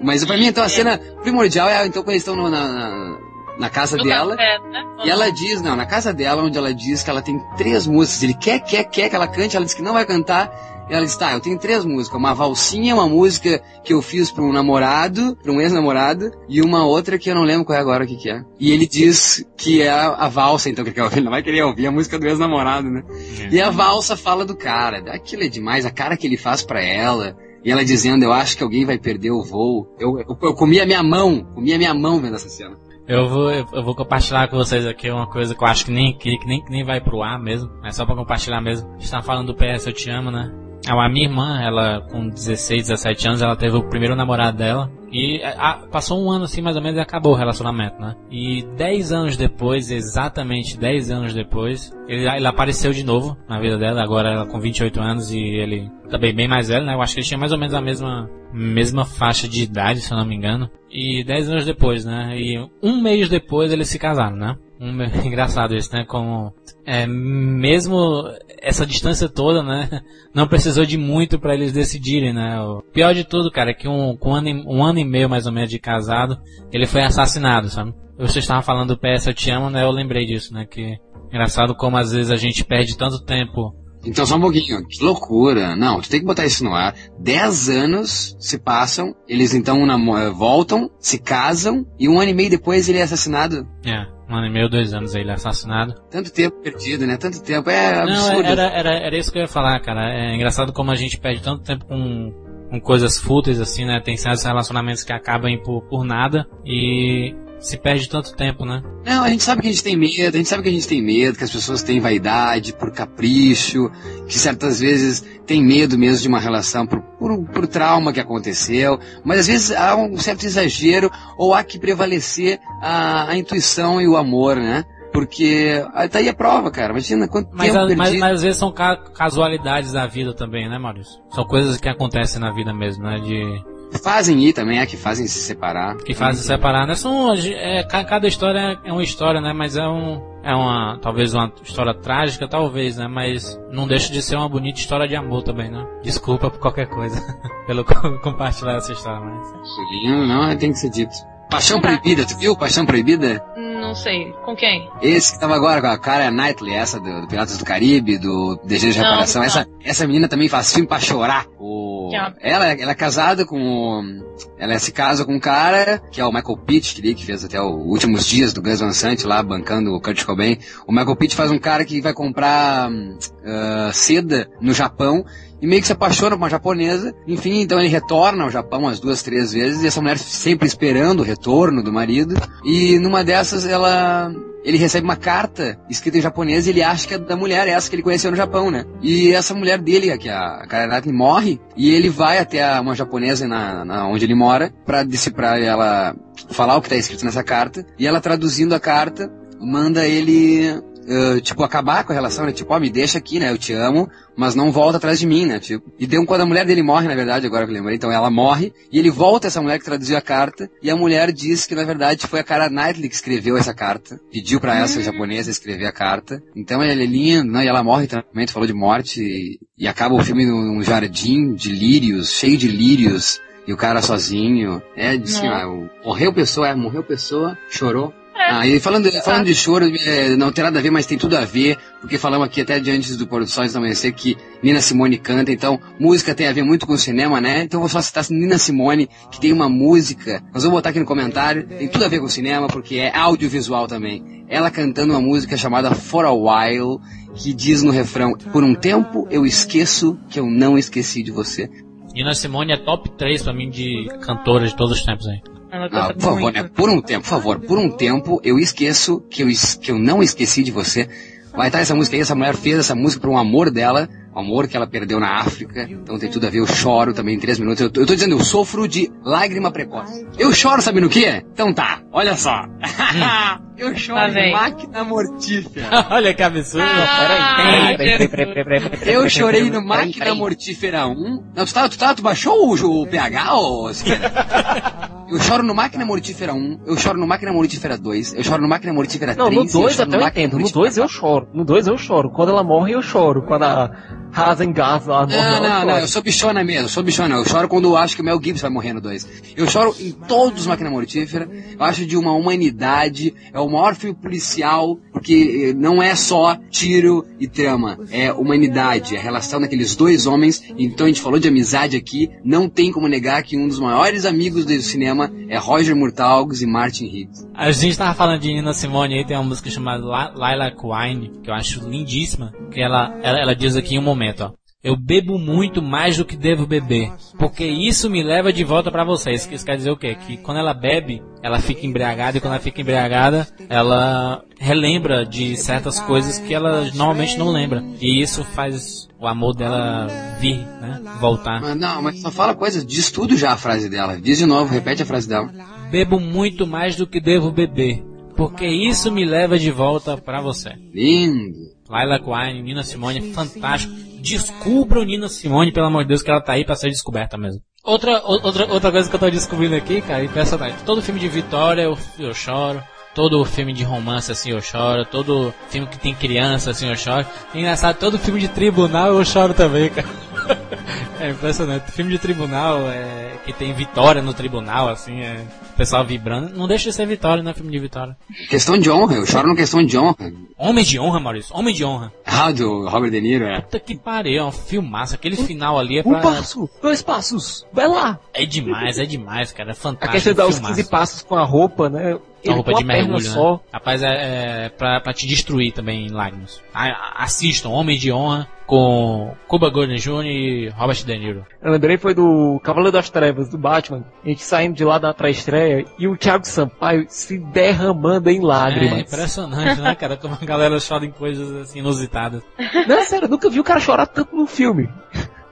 Mas pra mim, então, a cena primordial é, então, quando eles estão no- na, na, na casa No dela. café, né? E ela diz, não, na casa dela, onde ela diz que ela tem três músicas. Ele quer, quer, quer que ela cante, ela diz que não vai cantar. E ela diz, tá, eu tenho três músicas. Uma valsinha, uma música que eu fiz pra um namorado, pra um ex-namorado, e uma outra que eu não lembro qual é agora o que que é. E ele diz que é a, a valsa, então, que ele quer ouvir. Ele não vai querer ouvir a música do ex-namorado, né? E a valsa fala do cara. Aquilo é demais, a cara que ele faz pra ela. E ela dizendo, eu acho que alguém vai perder o voo. Eu, eu, eu comi a minha mão, comi a minha mão vendo essa cena. Eu vou, eu vou compartilhar com vocês aqui uma coisa que eu acho que nem, que, que nem, que nem vai pro ar mesmo. É só pra compartilhar mesmo. A gente tá falando do PS Eu Te Amo, né? A minha irmã, ela com 16, 17 anos, ela teve o primeiro namorado dela. E a- passou um ano assim mais ou menos e acabou o relacionamento, né? E 10 anos depois, exatamente 10 anos depois, ele, ele apareceu de novo na vida dela, agora ela com 28 anos e ele também bem mais velho, né? Eu acho que ele tinha mais ou menos a mesma, mesma faixa de idade, se eu não me engano. E 10 anos depois, né? E um mês depois eles se casaram, né? Um, engraçado isso, né? Como é, mesmo essa distância toda, né? Não precisou de muito para eles decidirem, né? O pior de tudo, cara, é que um, com um, ano, e- um ano e meio mais ou menos de casado, ele foi assassinado, sabe? Você estava falando do PS Eu Te Amo, né? Eu lembrei disso, né? Que engraçado como às vezes a gente perde tanto tempo. Então só um pouquinho, que loucura. Não, tu tem que botar isso no ar. Dez anos se passam, eles então eh, voltam, se casam, e um ano e meio depois ele é assassinado. É, um ano e meio, dois anos aí ele é assassinado. Tanto tempo perdido, né? Tanto tempo. É Não, absurdo. era, era, era isso que eu ia falar, cara. É engraçado como a gente perde tanto tempo com, com coisas fúteis, assim, né? Tem certos relacionamentos que acabam por, por nada e se perde tanto tempo, né? Não, a gente sabe que a gente tem medo, a gente sabe que a gente tem medo, que as pessoas têm vaidade por capricho, que certas vezes tem medo mesmo de uma relação por, por, por trauma que aconteceu, mas às vezes há um certo exagero ou há que prevalecer a, a intuição e o amor, né? Porque ah, tá aí a prova, cara. Imagina quanto Mas, tempo a- mas, mas às vezes são ca- casualidades da vida também, né, Maurício? São coisas que acontecem na vida mesmo, né? De, Fazem ir também, é que fazem se separar. que fazem separar, né? São, é, ca- cada história é uma história, né? Mas é um, é uma, talvez uma história trágica, talvez, né? Mas não deixa de ser uma bonita história de amor também, né? Desculpa por qualquer coisa, pelo co- compartilhar essa história, mas... Não, não, tem que ser dito. Paixão Proibida, tu viu? Paixão Proibida? Não sei. Com quem? Esse que tava agora com a cara Knightley, essa do, do Piratas do Caribe, do Desejo de Não, Reparação. não. Essa, essa menina também faz filme pra chorar. O... É Ela, ela é casada com o... Ela se casa com um cara, que é o Michael Pitt, que, que fez até os últimos dias do Gus Van Sant lá, bancando o Kurt Cobain. O Michael Pitt faz um cara que vai comprar ah, seda no Japão e meio que se apaixona por uma japonesa. Enfim, então ele retorna ao Japão umas duas, três vezes, e essa mulher sempre esperando o retorno do marido. E numa dessas ela. Ele recebe uma carta escrita em japonês e ele acha que é da mulher essa que ele conheceu no Japão, né? E essa mulher dele, que é a Karen morre, e ele vai até a- uma japonesa na, na onde ele mora pra decifrar ela falar o que tá escrito nessa carta. E ela traduzindo a carta, manda ele Uh, tipo, acabar com a relação, né? Tipo, ó, me deixa aqui, né? Eu te amo, mas não volta atrás de mim, né? Tipo, e deu um quando a mulher dele morre, na verdade, agora que eu lembrei. Então ela morre, e ele volta essa mulher que traduziu a carta, e a mulher diz que, na verdade, foi a cara Knightley que escreveu essa carta. Pediu pra essa japonesa escrever a carta. Então ele é lindo, né? E ela morre também, tu falou de morte, e, e acaba o filme num, jardim de lírios, cheio de lírios. E o cara sozinho. É, assim, ó, o- morreu pessoa, é, morreu pessoa, chorou. Ah, e falando, falando de choro, é, não tem nada a ver, mas tem tudo a ver, porque falamos aqui até de antes do Pôr do Sol do Amanhecer que Nina Simone canta, então música tem a ver muito com o cinema, né? Então eu vou só citar Nina Simone, que tem uma música, nós vamos botar aqui no comentário, tem tudo a ver com o cinema, porque é audiovisual também. Ela cantando uma música chamada For a While, que diz no refrão, por um tempo eu esqueço que eu não esqueci de você. Nina Simone é top 3 pra mim de cantora de todos os tempos aí. Ah, por favor, muito. né? Por um tempo, por favor, por um tempo eu esqueço que eu, es- que eu não esqueci de você. Vai estar essa música aí, essa mulher fez essa música para um amor dela, um amor que ela perdeu na África. Então tem tudo a ver, eu choro também em três minutos. Eu, tô- eu tô dizendo, eu sofro de lágrima precoce. Eu choro, sabe no quê? Então tá, olha só. eu choro em vem. máquina mortífera. Olha que absurdo. Ah, Peraí, peraí, peraí, peraí, Eu chorei no Máquina. Mortífera 1. Não, tu, tá, tu, tá, tu baixou o, o PH, ô? Eu choro no Máquina Mortífera 1, eu choro no Máquina Mortífera 2, eu choro no Máquina Mortífera 3. Não, no eu 2 choro até eu entendo. No Mortífera 2 eu choro. No 2 eu choro. Quando ela morre, eu choro. Quando a Lá morre, Não, não, não, eu sou bichona mesmo, sou bichona. Eu choro quando eu acho que o Mel Gibson vai morrer no 2. Eu choro em todos os Máquina Mortífera. Eu acho de uma humanidade, é o maior filme policial, porque eh, não é só tiro e trama, é humanidade, é a relação daqueles dois homens. Então a gente falou de amizade aqui, não tem como negar que um dos maiores amigos do cinema é Roger Murtaugh e Martin Higgs. A gente tava falando de Nina Simone aí, tem uma música chamada La- Lilac Wine, que eu acho lindíssima, que ela, ela, ela diz aqui em um momento, ó. Eu bebo muito mais do que devo beber, porque isso me leva de volta pra vocês. Isso quer dizer o quê? Que quando ela bebe, ela fica embriagada e quando ela fica embriagada, ela relembra de certas coisas que ela normalmente não lembra. E isso faz o amor dela vir, né? Voltar. Mas não, mas só fala coisas, diz tudo já a frase dela. Diz de novo, repete a frase dela. Bebo muito mais do que devo beber, porque isso me leva de volta pra você. Lindo. Laila Quine, Nina Simone, fantástico. Descubram Nina Simone, pelo amor de Deus, que ela tá aí pra ser descoberta mesmo. Outra, outra, outra coisa que eu tô descobrindo aqui, cara, impressionante. Todo filme de Vitória eu, eu choro. Todo filme de romance assim eu choro. Todo filme que tem criança assim eu choro. E engraçado, todo filme de tribunal eu choro também, cara. É impressionante. Filme de tribunal, é, que tem vitória no tribunal, assim, é, o pessoal vibrando. Não deixa de ser vitória, né? Filme de vitória. Questão de honra, eu choro no questão de honra. Homem de honra, Maurício. Homem de honra. Ah, do Robert De Niro, é. Puta que pariu, é um filmaço. Aquele final ali é Um pra... passo, dois passos, vai lá. É demais, é demais, cara. É A fantástico. questão de dar os filmaço. 15 passos com a roupa, né? A roupa de mergulho, só. né? Rapaz, é, é pra, pra te destruir também em lágrimas. A- assistam, Homem de Honra, com Cuba Gooding Jr. e Robert De Niro. Eu lembrei foi do Cavaleiro das Trevas, do Batman. A gente saindo de lá da pré-estreia e o Thiago Sampaio se derramando em É lágrimas. impressionante, né, cara? Como a galera chora em coisas assim inusitadas. Não, sério, eu nunca vi o cara chorar tanto no filme.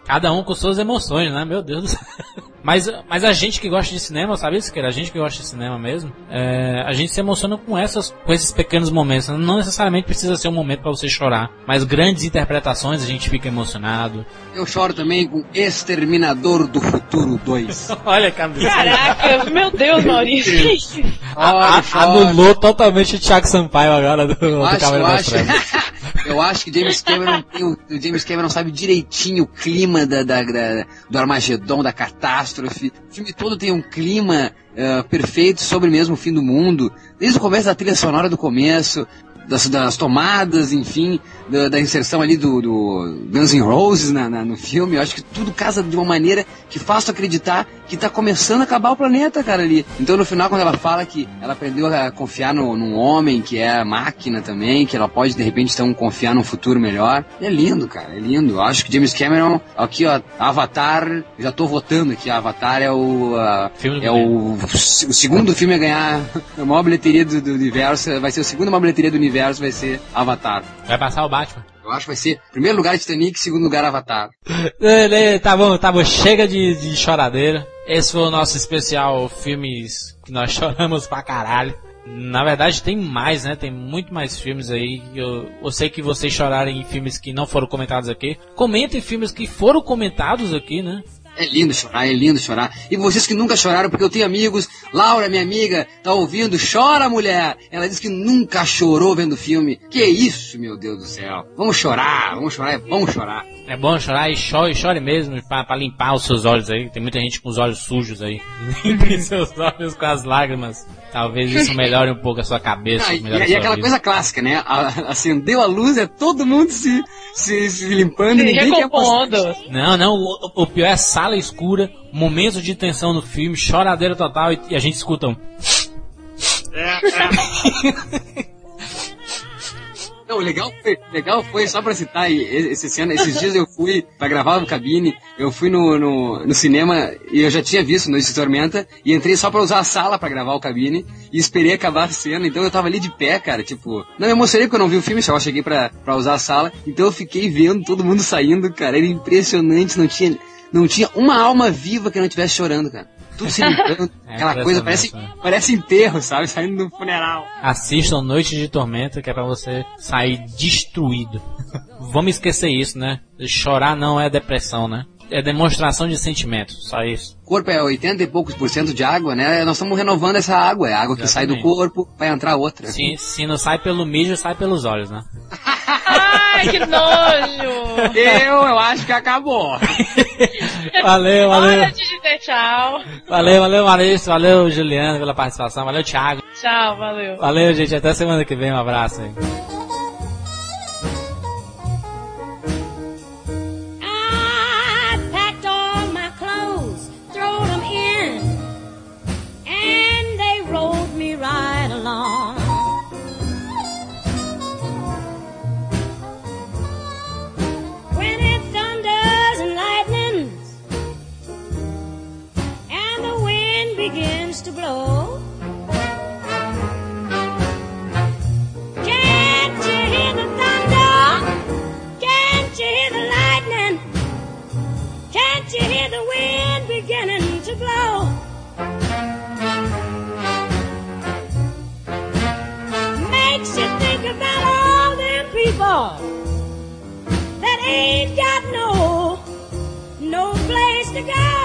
Cada um com suas emoções, né? Meu Deus do céu. Mas, mas a gente que gosta de cinema, sabe isso, que A gente que gosta de cinema mesmo, é, a gente se emociona com, essas, com esses pequenos momentos. Não necessariamente precisa ser um momento pra você chorar, mas grandes interpretações a gente fica emocionado. Eu choro também com Exterminador do Futuro 2. Olha, cabeça. Caraca, meu Deus, Maurício. A- a- choro. Anulou totalmente o Thiago Sampaio agora do, do acho, Cavaleiro das Trevas. Eu acho que James Cameron, o, James Cameron sabe direitinho o clima da, da- da- do Armagedon, da catástrofe. O filme todo tem um clima eh, perfeito sobre mesmo o fim do mundo. Desde o começo da trilha sonora do começo, das, das tomadas, enfim, da, da inserção ali do, do Guns N' Roses na, na- no filme. Eu acho que tudo casa de uma maneira que tu acreditar que tá começando a acabar o planeta, cara, ali. Então no final, quando ela fala que ela aprendeu a confiar no, num homem, que é máquina também, que ela pode de repente então confiar num futuro melhor. É lindo, cara, é lindo. Eu acho que James Cameron, aqui ó, Avatar, já tô votando aqui, Avatar é o. do é o, o segundo filme a ganhar a maior bilheteria do, do universo, vai ser o segundo maior bilheteria do universo, vai ser Avatar. Vai passar o Batman. Eu acho que vai ser primeiro lugar Titanic, segundo lugar Avatar. Tá bom, tá bom. Chega de, de choradeira. Esse foi o nosso especial filmes que nós choramos pra caralho. Na verdade tem mais, né? Tem muito mais filmes aí. Eu, eu sei que vocês choraram em filmes que não foram comentados aqui. Comentem filmes que foram comentados aqui, né? É lindo chorar, é lindo chorar. E vocês que nunca choraram, porque eu tenho amigos, Laura, minha amiga, tá ouvindo, chora mulher. Ela disse que nunca chorou vendo filme. Que isso, meu Deus do céu. Vamos chorar, vamos chorar, é bom chorar. É bom chorar e chore, chore mesmo pra, pra limpar os seus olhos aí. Tem muita gente com os olhos sujos aí. Limpe seus olhos com as lágrimas. Talvez isso melhore um pouco a sua cabeça. Ah, e, e aquela vida. coisa clássica, né? A- acendeu a luz, é todo mundo se, se, se limpando, Se ninguém quer recompondo. Não, não, o, o pior é sala escura, momentos de tensão no filme, choradeira total e, e a gente escuta um. Não, o legal foi, legal foi, só pra citar esse cena, esses dias eu fui pra gravar no cabine, eu fui no, no, no cinema e eu já tinha visto Noite de Tormenta e entrei só pra usar a sala pra gravar o cabine e esperei acabar a cena, então eu tava ali de pé, cara, tipo, não me emocionei porque eu não vi o filme, só cheguei pra, pra usar a sala, então eu fiquei vendo todo mundo saindo, cara, era impressionante, não tinha, não tinha uma alma viva que não estivesse chorando, cara. Tudo se É aquela coisa, parece, né? parece enterro, sabe, saindo do funeral. Assistam Noite de Tormenta, que é pra você sair destruído. Vamos esquecer isso, né? Chorar não é depressão, né? É demonstração de sentimentos, só isso. O corpo é 80 e poucos por cento de água, né? Nós estamos renovando essa água. É a água que sai do corpo, vai entrar outra. Se, se não sai pelo mijo, sai pelos olhos, né? Ai, que nojo! Eu, eu acho que acabou. Valeu, valeu. Hora de dizer tchau. Valeu, valeu, Maurício. Valeu, Juliano, pela participação. Valeu, Thiago. Tchau, valeu. Valeu, gente. Até semana que vem. Um abraço aí. Begins to blow. Can't you hear the thunder? Can't you hear the lightning? Can't you hear the wind beginning to blow? Makes you think about all them people that ain't got no, no place to go.